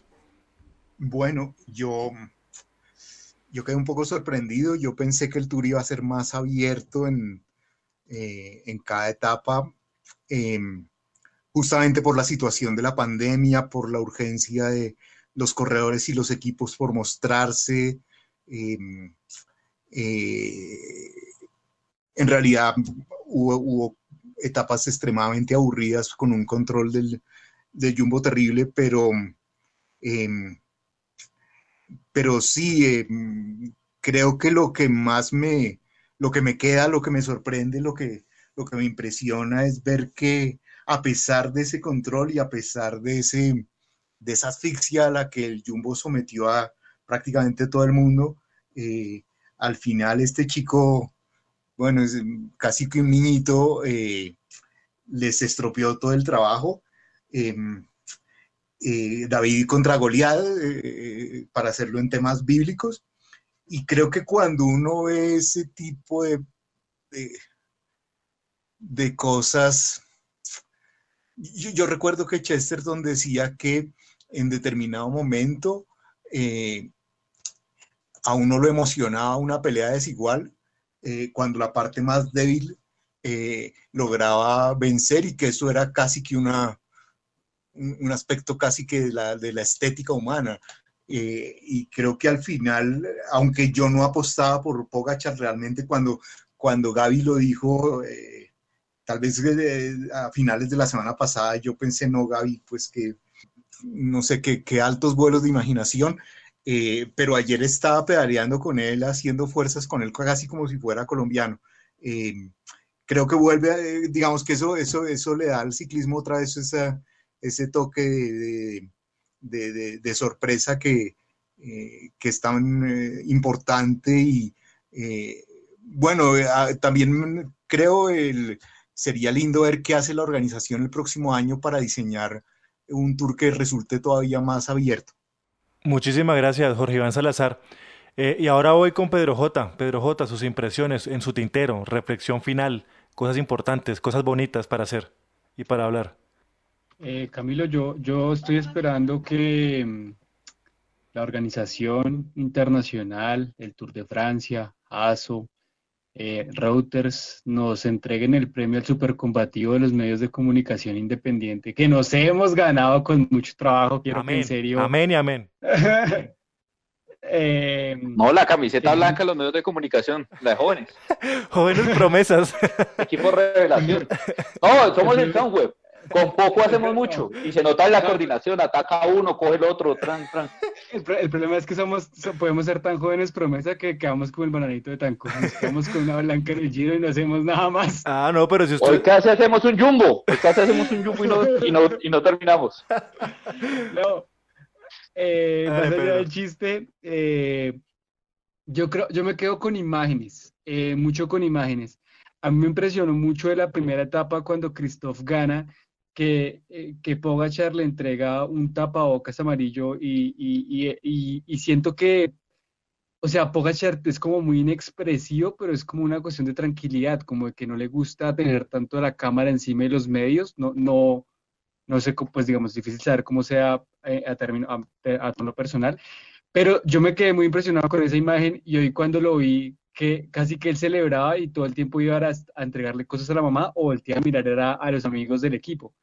Bueno, yo, yo quedé un poco sorprendido. Yo pensé que el tour iba a ser más abierto en, eh, en cada etapa, em, justamente por la situación de la pandemia, por la urgencia de los corredores y los equipos por mostrarse. Em, eh, en realidad hubo, etapas extremadamente aburridas con un control del, del jumbo terrible, pero em, pero sí, eh, creo que lo que más me, lo que me queda, lo que me sorprende, lo que, lo que me impresiona es ver que a pesar de ese control y a pesar de, ese, de esa asfixia a la que el Jumbo sometió a prácticamente todo el mundo, eh, al final este chico, bueno, es casi que un niñito, eh, les estropeó todo el trabajo. Em, eh, David contra Goliat, eh, para hacerlo en temas bíblicos. Y creo que cuando uno ve ese tipo de, de, cosas, yo, recuerdo que Chesterton decía que en determinado momento eh, a uno lo emocionaba una pelea desigual cuando la parte más débil lograba vencer y que eso era casi que una, un aspecto casi que de la, de la estética humana. Eh, y creo que al final, aunque yo no apostaba por Pogachar realmente cuando, cuando Gaby lo dijo, eh, tal vez eh, a finales de la semana pasada, yo pensé, no, Gaby, pues que no sé qué, qué altos vuelos de imaginación, pero ayer estaba pedaleando con él, haciendo fuerzas con él casi como si fuera colombiano. creo que vuelve, digamos que eso, eso, eso le da al ciclismo otra vez esa ese toque de, sorpresa que, eh, que es tan eh, importante y eh, bueno, también creo el, sería lindo ver qué hace la organización el próximo año para diseñar un tour que resulte todavía más abierto. Muchísimas gracias, Jorge Iván Salazar. y ahora voy con Pedro J. Pedro J, sus impresiones en su tintero, reflexión final, cosas importantes, cosas bonitas para hacer y para hablar. Eh, Camilo, yo, yo estoy esperando que mm, la organización internacional, el Tour de Francia, ASO, eh, Reuters, nos entreguen el premio al supercombativo de los medios de comunicación independiente, que nos hemos ganado con mucho trabajo, quiero amén, en serio. Amén y amén. <laughs> Eh, no, la camiseta blanca de los medios de comunicación, la de jóvenes. <laughs> jóvenes promesas. Equipo revelación. <laughs> No, somos el Web. Con poco hacemos mucho y se nota la coordinación, ataca uno, coge el otro, tran, tran. El, problema es que somos, podemos ser tan jóvenes promesa que quedamos como el bananito de tanco, nos quedamos con una blanca en el giro y no hacemos nada más. Ah, no, pero si usted... Hoy casi hacemos un jumbo, hoy casi hacemos un jumbo y no, y no, terminamos. <laughs> No, eh, más allá del chiste, eh, yo creo, yo me quedo con imágenes, eh, mucho con imágenes. A mí me impresionó mucho de la primera etapa cuando Christoph gana, que, eh, que Pogachar le entrega un tapabocas amarillo y, y, y, siento que, o sea, Pogachar es como muy inexpresivo, pero es como una cuestión de tranquilidad, como de que no le gusta tener tanto la cámara encima de los medios, no, no, no sé, pues digamos, difícil saber cómo sea eh, a, término, a, a tono personal, pero yo me quedé muy impresionado con esa imagen y hoy cuando lo vi que casi que él celebraba y todo el tiempo iba a, a entregarle cosas a la mamá o volteaba a mirar a, a los amigos del equipo.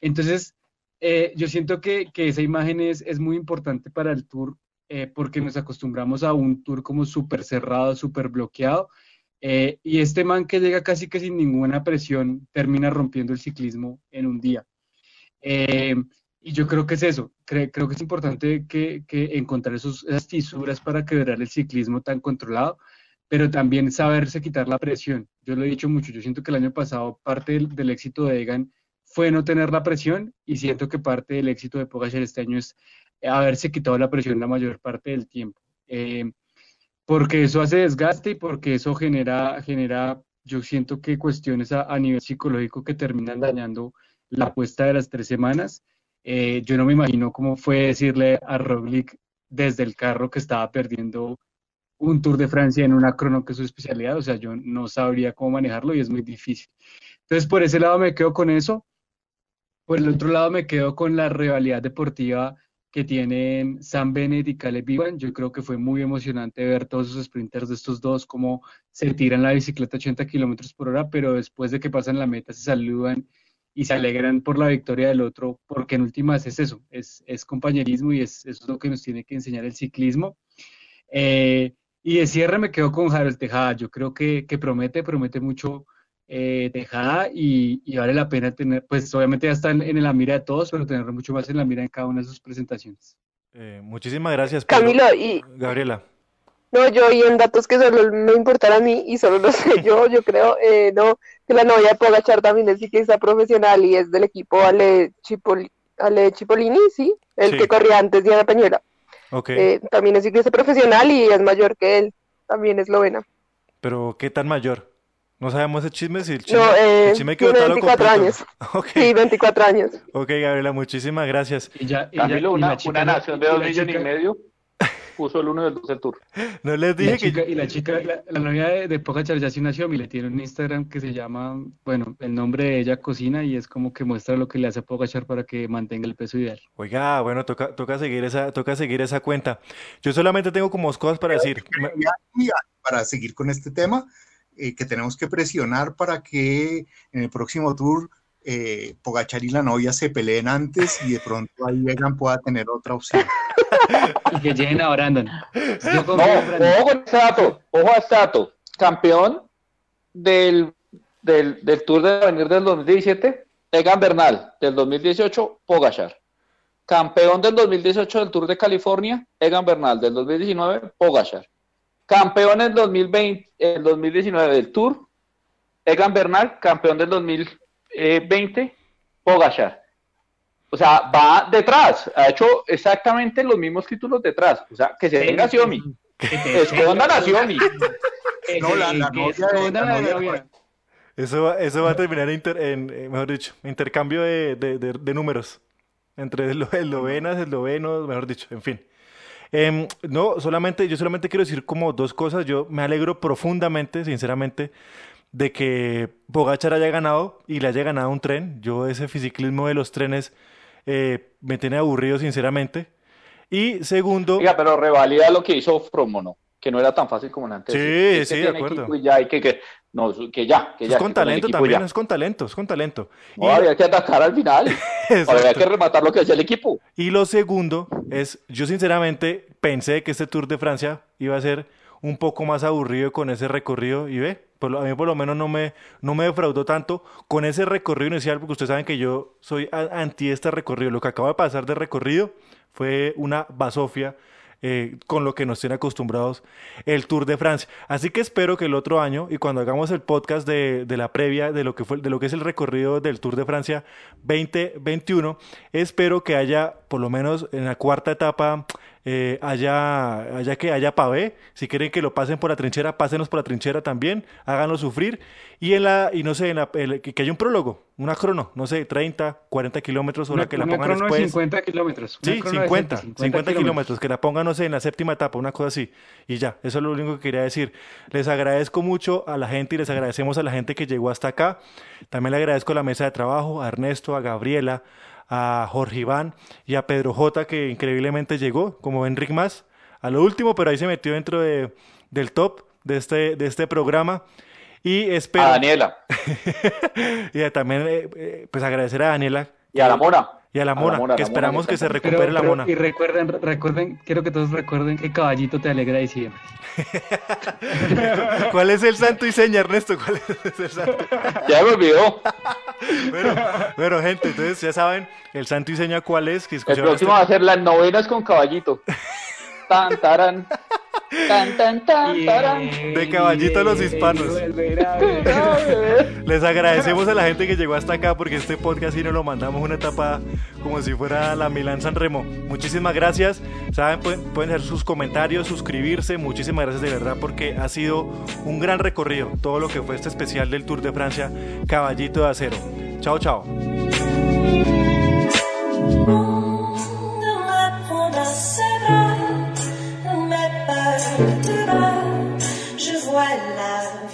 Entonces, eh, yo siento que, que, esa imagen es, es, muy importante para el tour eh, porque nos acostumbramos a un tour como súper cerrado, súper bloqueado Eh, y este man que llega casi que sin ninguna presión termina rompiendo el ciclismo en un día. Eh, y yo creo que es eso, creo, que es importante que, encontrar esos, esas fisuras para quebrar el ciclismo tan controlado, pero también saberse quitar la presión. Yo lo he dicho mucho, yo siento que el año pasado parte del, éxito de Egan fue no tener la presión y siento que parte del éxito de Pogacar este año es haberse quitado la presión la mayor parte del tiempo. Eh, porque eso hace desgaste y porque eso genera, genera yo siento que cuestiones a, a nivel psicológico que terminan dañando la apuesta de las tres semanas. Eh, yo no me imagino cómo fue decirle a Roglic desde el carro que estaba perdiendo un Tour de Francia en una crono que es su especialidad, o sea, yo no sabría cómo manejarlo y es muy difícil. Entonces, por ese lado me quedo con eso. Por el otro lado me quedo con la rivalidad deportiva que tienen Sam Bennett y Caleb Ivan. Yo creo que fue muy emocionante ver todos esos sprinters de estos dos, cómo se tiran la bicicleta 80 kilómetros por hora, pero después de que pasan la meta se saludan y se alegran por la victoria del otro, porque en últimas es eso, es, compañerismo y es, lo que nos tiene que enseñar el ciclismo. Eh, y de cierre me quedo con Harold Tejada, yo creo que promete, promete mucho eh, Tejada y, y, vale la pena tener, pues obviamente ya está en, la mira de todos, pero tenerlo mucho más en la mira en cada una de sus presentaciones. Eh, muchísimas gracias, Camilo y Gabriela. No, yo y en datos que solo me importan a mí y solo lo <laughs> sé yo, yo creo, eh, no, que la novia de Pogachar también es ciclista profesional y es del equipo Ale, Ale Cipollini, sí, el que corría antes de Ana Peñuela. Okay. Eh, también es ciclista profesional y es mayor que él, también es lovena. Pero, ¿qué tan mayor? No sabemos el chisme, si el chisme, no, eh, el chisme tiene 24 años. <laughs> Okay. Sí, 24 años. Ok, Gabriela, muchísimas gracias. Y ya, y Camilo, una, una nación de dos millones y medio <laughs> puso el 1 del 12 Tour. No les dije que... y la chica, la, novia de, de Pogachar ya sí nació, le tiene un Instagram que se llama, bueno, el nombre de ella cocina y es como que muestra lo que le hace a Pogachar para que mantenga el peso ideal. Oiga, bueno, toca, toca, seguir esa, toca seguir esa cuenta. Yo solamente tengo como dos cosas para decir. Para seguir con este tema, eh, que tenemos que presionar para que en el próximo tour eh, Pogachar y la novia se peleen antes y de pronto ahí Egan pueda tener otra opción. <laughs> y que lleguen a Brandon. ojo con este dato, ojo a este dato. Campeón del, del, del Tour de Avenir del 2017, Egan Bernal. Del 2018, Pogachar. Campeón del 2018 del Tour de California, Egan Bernal. Del 2019, Pogachar. Campeón en 2020, el 2019 del Tour, Egan Bernal. Campeón del 2020, Pogachar. O sea, va detrás, ha hecho exactamente los mismos títulos detrás. O sea, que se venga Xiaomi. <laughs> Escondan a Xiaomi. No, la, novia, Eso va, eso va a terminar en, eh, mejor dicho, intercambio de, de, de, números entre eslovenas, eslovenos, mejor dicho, en fin. Em, no, solamente, yo solamente quiero decir como dos cosas. Yo me alegro profundamente, sinceramente, de que Bogachar haya ganado y le haya ganado un tren. Yo ese fisiclismo de los trenes eh, me tiene aburrido, sinceramente. Y segundo... Oiga, pero revalida lo que hizo Fromo, ¿no? Que no era tan fácil como antes. Sí, sí, de acuerdo. Y ya hay que, que, no, que ya, que ya. Es con talento también, es con talento, es con talento. No, había que atacar al final. <laughs> había que rematar lo que hacía el equipo. Y lo segundo es, yo sinceramente pensé que este Tour de Francia iba a ser un poco más aburrido con ese recorrido y ve, a mí por lo menos no me, no me defraudó tanto con ese recorrido inicial, porque ustedes saben que yo soy anti este recorrido. Lo que acaba de pasar de recorrido fue una basofia eh, con lo que nos tiene acostumbrados el Tour de Francia. Así que espero que el otro año y cuando hagamos el podcast de, de, la previa de lo que fue de lo que es el recorrido del Tour de Francia 2021, espero que haya por lo menos en la cuarta etapa eh, haya, que haya pavé. Si quieren que lo pasen por la trinchera, pásenos por la trinchera también, háganlo sufrir. Y en la, y no sé, en la, que, haya un prólogo, una crono, no sé, 30, 40 kilómetros, o la que la pongan crono después. 50 kilómetros. Sí, 50, 50, kilómetros, que la pongan, no sé, en la séptima etapa, una cosa así. Y ya, eso es lo único que quería decir. Les agradezco mucho a la gente y les agradecemos a la gente que llegó hasta acá. También le agradezco a la mesa de trabajo, a Ernesto, a Gabriela, a Jorge Iván y a Pedro J, que increíblemente llegó, como Enric Más, a lo último, pero ahí se metió dentro de, del top de este, de este programa. Y espero. A Daniela. <laughs> y también, eh, eh, pues agradecer a Daniela. Y a la Mona. Y a la A la mona, que la esperamos que que se. Pero- recupere la pero- mona. Y recuerden, recuerden, quiero que todos recuerden que caballito te alegra diciembre. <laughs> ¿Cuál es el santo y seña, Ernesto? ¿Cuál es el santo? Ya me olvidó. Bueno, bueno, gente, entonces ya saben, el santo y seña cuál es. Que El próximo va a ser las novenas con caballito. <laughs> Tan, taran. Tan, tan. De caballito a los hispanos. Les agradecemos a la gente que llegó hasta acá porque este podcast sí nos lo mandamos una etapa como si fuera la Milán San Remo. Muchísimas gracias. Saben, pueden, pueden hacer sus comentarios, suscribirse. Muchísimas gracias de verdad porque ha sido un gran recorrido todo lo que fue este especial del Tour de Francia, Caballito de Acero. Chao, chao. Je vois l'avion